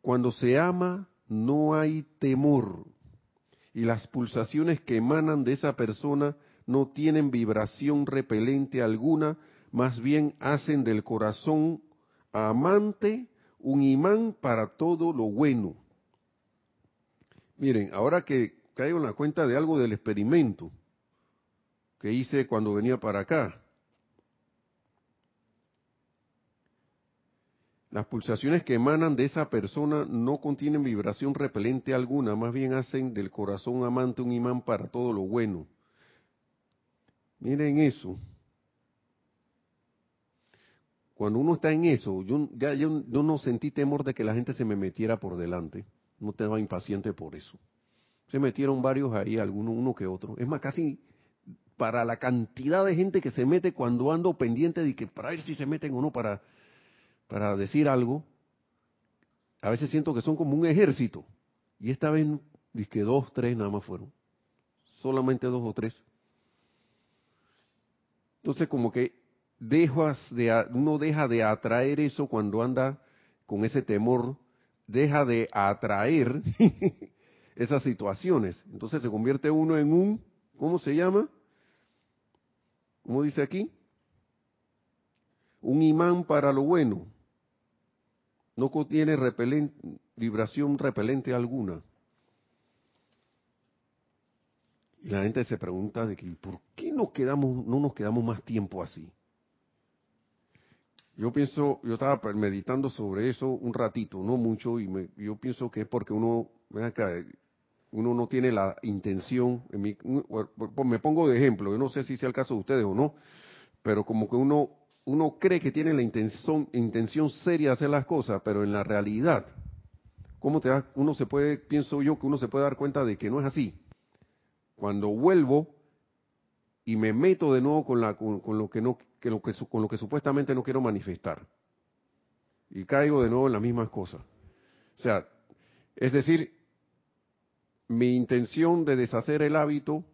Cuando se ama, no hay temor. Y las pulsaciones que emanan de esa persona no tienen vibración repelente alguna, más bien hacen del corazón amante un imán para todo lo bueno. Miren, ahora que caigo en la cuenta de algo del experimento que hice cuando venía para acá. Las pulsaciones que emanan de esa persona no contienen vibración repelente alguna, más bien hacen del corazón amante un imán para todo lo bueno. Miren eso. Cuando uno está en eso, yo, ya, yo, no sentí temor de que la gente se me metiera por delante. No estaba impaciente por eso. Se metieron varios ahí, algunos, uno que otro. Es más, casi para la cantidad de gente que se mete cuando ando pendiente de que para ver si se meten o no para para decir algo, a veces siento que son como un ejército. Y esta vez, que dos, tres nada más fueron. Solamente dos o tres. Entonces, como que dejas de, uno deja de atraer eso cuando anda con ese temor, deja de atraer esas situaciones. Entonces se convierte uno en un, ¿cómo se llama? ¿Cómo dice aquí? Un imán para lo bueno no contiene vibración repelente alguna. Y la gente se pregunta de que, ¿por qué no, quedamos, no nos quedamos más tiempo así? Yo pienso, yo estaba meditando sobre eso un ratito, no mucho, y yo pienso que es porque uno, uno no tiene la intención, me pongo de ejemplo, yo no sé si sea el caso de ustedes o no, pero como que uno uno cree que tiene la intención, intención seria de hacer las cosas, pero en la realidad, ¿cómo te da? Uno se puede, pienso yo, que uno se puede dar cuenta de que no es así. Cuando vuelvo y me meto de nuevo con, la, con, lo que no, que lo que, con lo que supuestamente no quiero manifestar. Y caigo de nuevo en las mismas cosas. O sea, es decir, mi intención de deshacer el hábito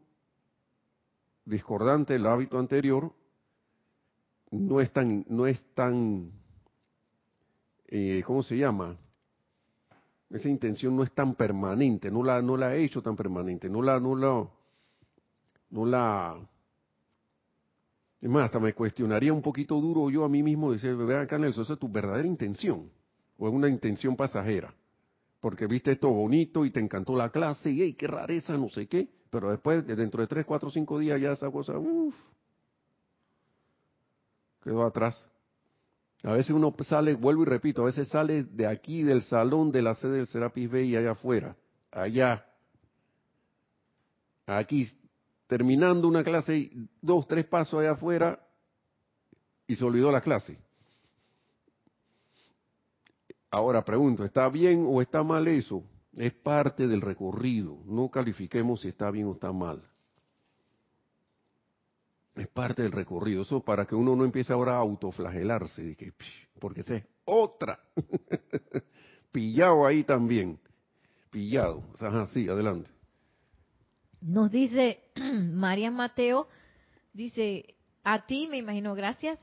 discordante, el hábito anterior, no es tan, no es tan, eh, ¿cómo se llama? Esa intención no es tan permanente, no la, no la he hecho tan permanente, no la, no la, no la, es más, hasta me cuestionaría un poquito duro yo a mí mismo decir, vean acá Nelson, ¿esa es tu verdadera intención? ¿O es una intención pasajera? Porque viste esto bonito y te encantó la clase y, hey, qué rareza, no sé qué, pero después, dentro de tres, cuatro, cinco días ya esa cosa, uff, quedó atrás. A veces uno sale, vuelvo y repito, a veces sale de aquí, del salón de la sede del Serapis Bay, allá afuera, allá, aquí, terminando una clase, dos, tres pasos allá afuera, y se olvidó la clase. Ahora pregunto, ¿está bien o está mal eso? Es parte del recorrido. No califiquemos si está bien o está mal. Es parte del recorrido. Eso para que uno no empiece ahora a autoflagelarse, porque esa es otra. Pillado ahí también. Pillado. O sea, sí, adelante. Nos dice María Mateo, dice, a ti me imagino, gracias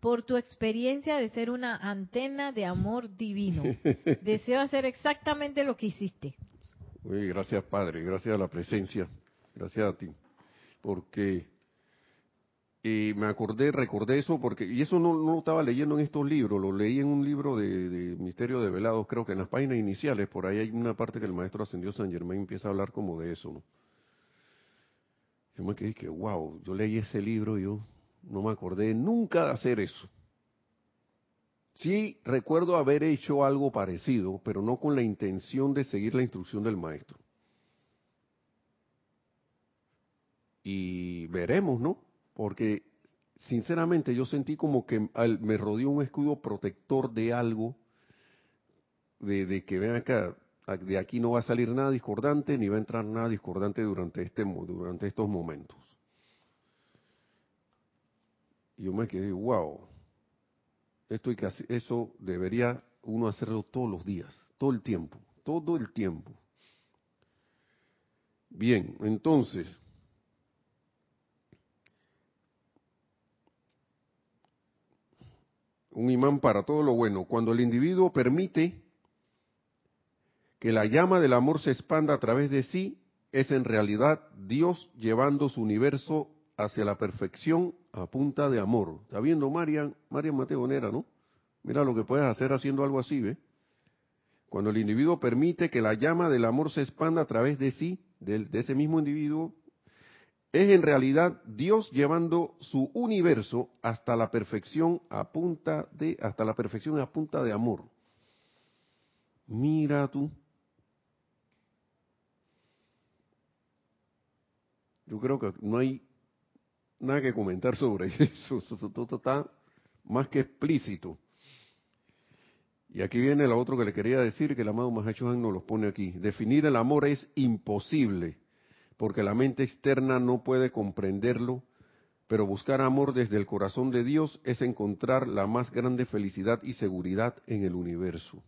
por tu experiencia de ser una antena de amor divino. Deseo hacer exactamente lo que hiciste. Uy, gracias Padre, gracias a la presencia, gracias a ti, porque y me acordé, recordé eso porque, y eso no, lo estaba leyendo en estos libros, lo leí en un libro de, Misterio de Velados, creo que en las páginas iniciales, por ahí hay una parte que el maestro ascendió San Germain empieza a hablar como de eso, ¿no? Yo me quedé que, wow, yo leí ese libro y yo no me acordé nunca de hacer eso. Sí recuerdo haber hecho algo parecido, pero no con la intención de seguir la instrucción del maestro. Y veremos, ¿no? Porque sinceramente yo sentí como que me rodeó un escudo protector de algo, de, que ven acá, de aquí no va a salir nada discordante, ni va a entrar nada discordante durante, este, durante estos momentos. Y yo me quedé, wow, esto y que eso debería uno hacerlo todos los días, todo el tiempo, todo el tiempo. Bien, entonces, un imán para todo lo bueno. Cuando el individuo permite que la llama del amor se expanda a través de sí, es en realidad Dios llevando su universo hacia la perfección a punta de amor. ¿Está viendo María, María Mateonera, no? Mira lo que puedes hacer haciendo algo así, ¿ve? Cuando el individuo permite que la llama del amor se expanda a través de sí, de ese mismo individuo, es en realidad Dios llevando su universo hasta la perfección a punta de hasta la perfección a punta de amor. Mira tú. Yo creo que no hay nada que comentar sobre eso. Todo está más que explícito. Y aquí viene lo otro que le quería decir, que el amado Mahachohan nos lo pone aquí. Definir el amor es imposible porque la mente externa no puede comprenderlo, pero buscar amor desde el corazón de Dios es encontrar la más grande felicidad y seguridad en el universo.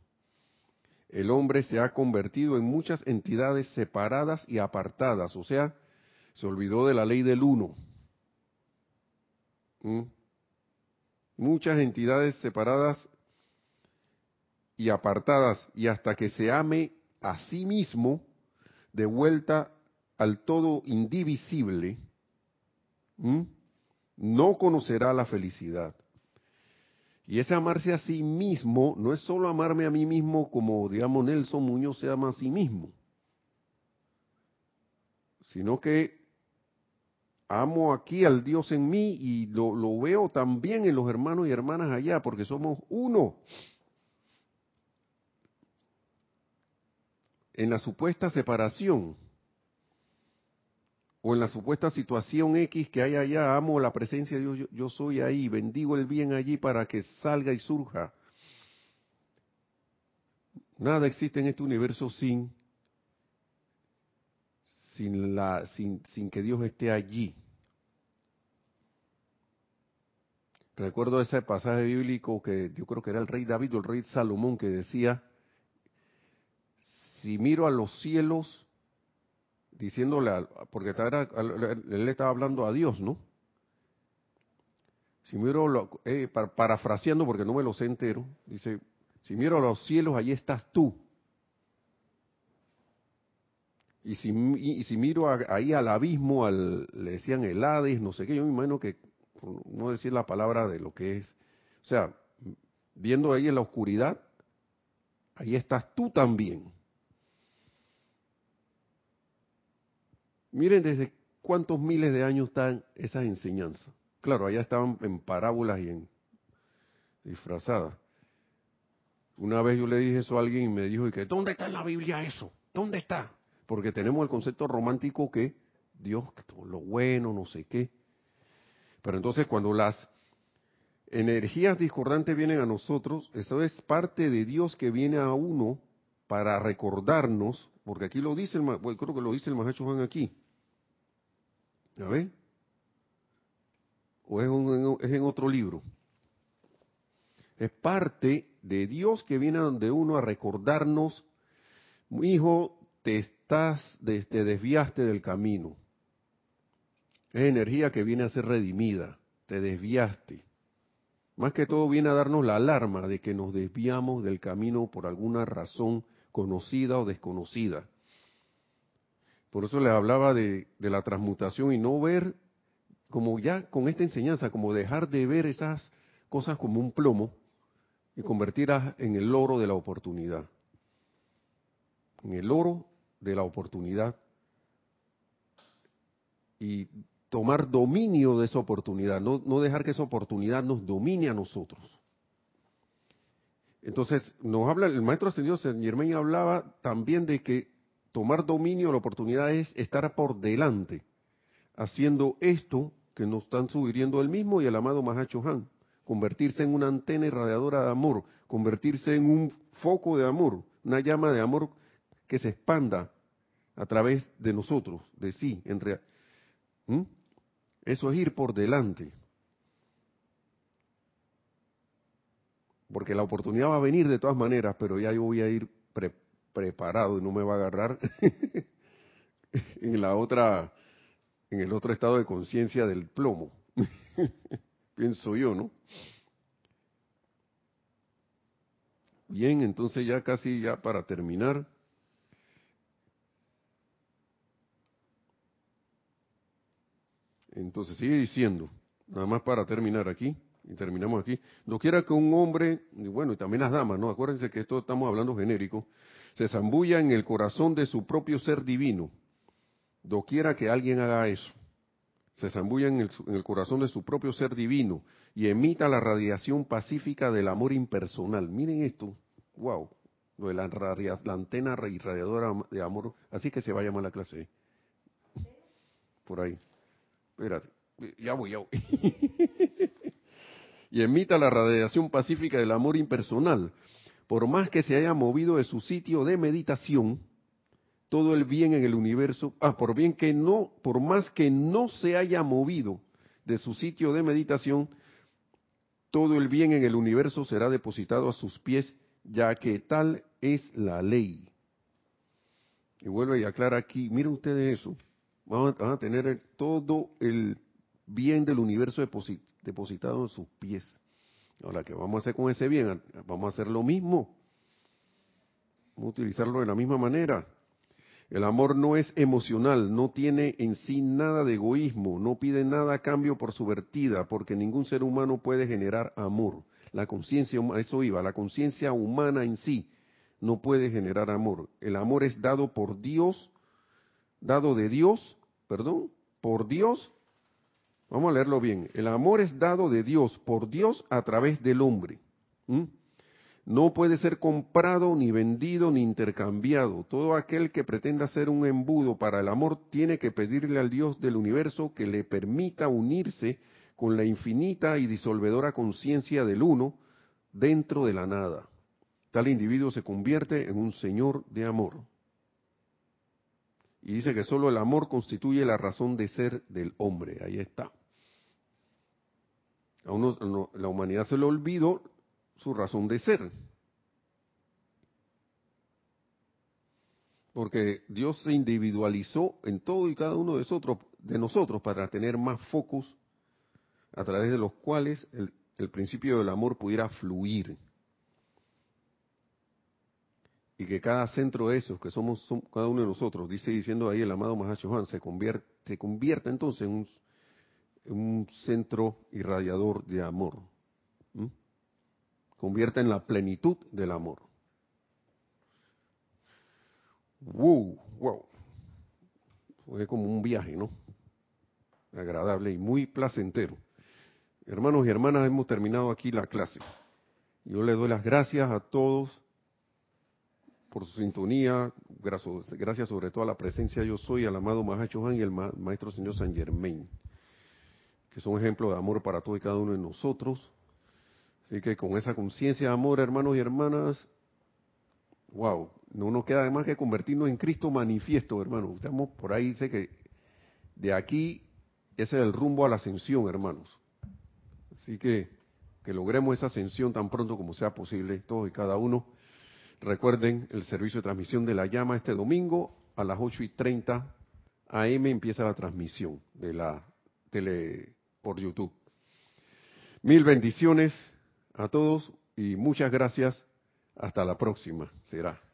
El hombre se ha convertido en muchas entidades separadas y apartadas, o sea, se olvidó de la ley del uno. ¿Mm? Muchas entidades separadas y apartadas, y hasta que se ame a sí mismo, de vuelta al todo indivisible, no conocerá la felicidad. Y ese amarse a sí mismo no es solo amarme a mí mismo como, digamos, Nelson Muñoz se ama a sí mismo, sino que amo aquí al Dios en mí y lo, lo veo también en los hermanos y hermanas allá, porque somos uno. En la supuesta separación, o en la supuesta situación X que hay allá, amo la presencia de Dios, yo, soy ahí, bendigo el bien allí para que salga y surja. Nada existe en este universo sin, sin, la, sin, sin que Dios esté allí. Recuerdo ese pasaje bíblico que yo creo que era el rey David o el rey Salomón que decía, si miro a los cielos diciéndole, porque él le estaba hablando a Dios, ¿no? Si miro, lo, eh, parafraseando porque no me lo sé entero, dice, si miro a los cielos, allí estás tú. Y si, y, si miro ahí al abismo, al, le decían el Hades, no sé qué, yo me imagino que, no decir la palabra de lo que es, o sea, viendo ahí en la oscuridad, ahí estás tú también. Miren desde cuántos miles de años están esas enseñanzas. Claro, allá estaban en parábolas y en disfrazadas. Una vez yo le dije eso a alguien y me dijo, que, ¿dónde está en la Biblia eso? ¿Dónde está? Porque tenemos el concepto romántico que Dios, lo bueno, no sé qué. Pero entonces cuando las energías discordantes vienen a nosotros, eso es parte de Dios que viene a uno para recordarnos, porque aquí lo dice, el, creo que lo dice el Maestro Juan aquí, ¿Ya ve? ¿O es, es en otro libro? Es parte de Dios que viene donde uno a recordarnos, hijo, te estás, te desviaste del camino. Es energía que viene a ser redimida, te desviaste. Más que todo viene a darnos la alarma de que nos desviamos del camino por alguna razón conocida o desconocida. Por eso les hablaba de, la transmutación y no ver como ya con esta enseñanza, como dejar de ver esas cosas como un plomo y convertirlas en el oro de la oportunidad. En el oro de la oportunidad. Y tomar dominio de esa oportunidad, no, no dejar que esa oportunidad nos domine a nosotros. Entonces, nos habla, el maestro ascendido San Germain hablaba también de que tomar dominio la oportunidad es estar por delante, haciendo esto que nos están sugiriendo el mismo y el amado Mahacho Han, convertirse en una antena irradiadora de amor, convertirse en un foco de amor, una llama de amor que se expanda a través de nosotros, de sí, en realidad. ¿Mm? Eso es ir por delante. Porque la oportunidad va a venir de todas maneras, pero ya yo voy a ir preparado preparado y no me va a agarrar en la otra, en el otro estado de conciencia del plomo. Pienso yo, ¿no? Bien, entonces ya casi ya para terminar. Entonces sigue diciendo, nada más para terminar aquí, y terminamos aquí. Quiera que un hombre, y bueno, y también las damas, ¿no? Acuérdense que esto estamos hablando genérico, se zambulla en el corazón de su propio ser divino, doquiera que alguien haga eso. se zambulla en el, corazón de su propio ser divino y emita la radiación pacífica del amor impersonal. Miren esto, wow, lo de la, la antena irradiadora de amor, así que se va a llamar la clase. Por ahí. Espérate, ya voy, ya voy. y emita la radiación pacífica del amor impersonal. Por más que se haya movido de su sitio de meditación, todo el bien en el universo, ah, por bien que no, por más que no se haya movido de su sitio de meditación, todo el bien en el universo será depositado a sus pies, ya que tal es la ley. Y vuelve y aclara aquí, miren ustedes eso, van a, tener todo el bien del universo depositado en sus pies. Ahora, ¿qué vamos a hacer con ese bien? Vamos a hacer lo mismo. Vamos a utilizarlo de la misma manera. El amor no es emocional, no tiene en sí nada de egoísmo, no pide nada a cambio por su vertida, porque ningún ser humano puede generar amor. La conciencia, eso iba, la conciencia humana en sí no puede generar amor. El amor es dado por Dios, dado de Dios, perdón, por Dios. Vamos a leerlo bien. El amor es dado de Dios, por Dios a través del hombre no puede ser comprado, ni vendido, ni intercambiado. Todo aquel que pretenda ser un embudo para el amor tiene que pedirle al Dios del universo que le permita unirse con la infinita y disolvedora conciencia del uno dentro de la nada. Tal individuo se convierte en un señor de amor. Y dice que solo el amor constituye la razón de ser del hombre. Ahí está. A uno, la humanidad se le olvidó su razón de ser. Porque Dios se individualizó en todo y cada uno de nosotros, de nosotros para tener más focos a través de los cuales el, principio del amor pudiera fluir. Y que cada centro de esos, que somos cada uno de nosotros, dice diciendo ahí el amado Mahashohan, se convierte, se convierte entonces en un, centro irradiador de amor convierte en la plenitud del amor. Wow, wow. Fue como un viaje, ¿no? Agradable y muy placentero. Hermanos y hermanas, hemos terminado aquí la clase. Yo le doy las gracias a todos por su sintonía, gracias sobre todo a la presencia yo soy, al amado Mahacho Han y el Maestro Señor San Germain, que son ejemplos de amor para todos y cada uno de nosotros Así que con esa conciencia de amor, hermanos y hermanas, wow, no nos queda más que convertirnos en Cristo manifiesto, hermanos. Estamos por ahí, sé que de aquí ese es el rumbo a la ascensión, hermanos. Así que que logremos esa ascensión tan pronto como sea posible, todos y cada uno. Recuerden el servicio de transmisión de la llama este domingo a las 8 y 30 AM empieza la transmisión de la tele por YouTube. Mil bendiciones a todos y muchas gracias. Hasta la próxima. Será.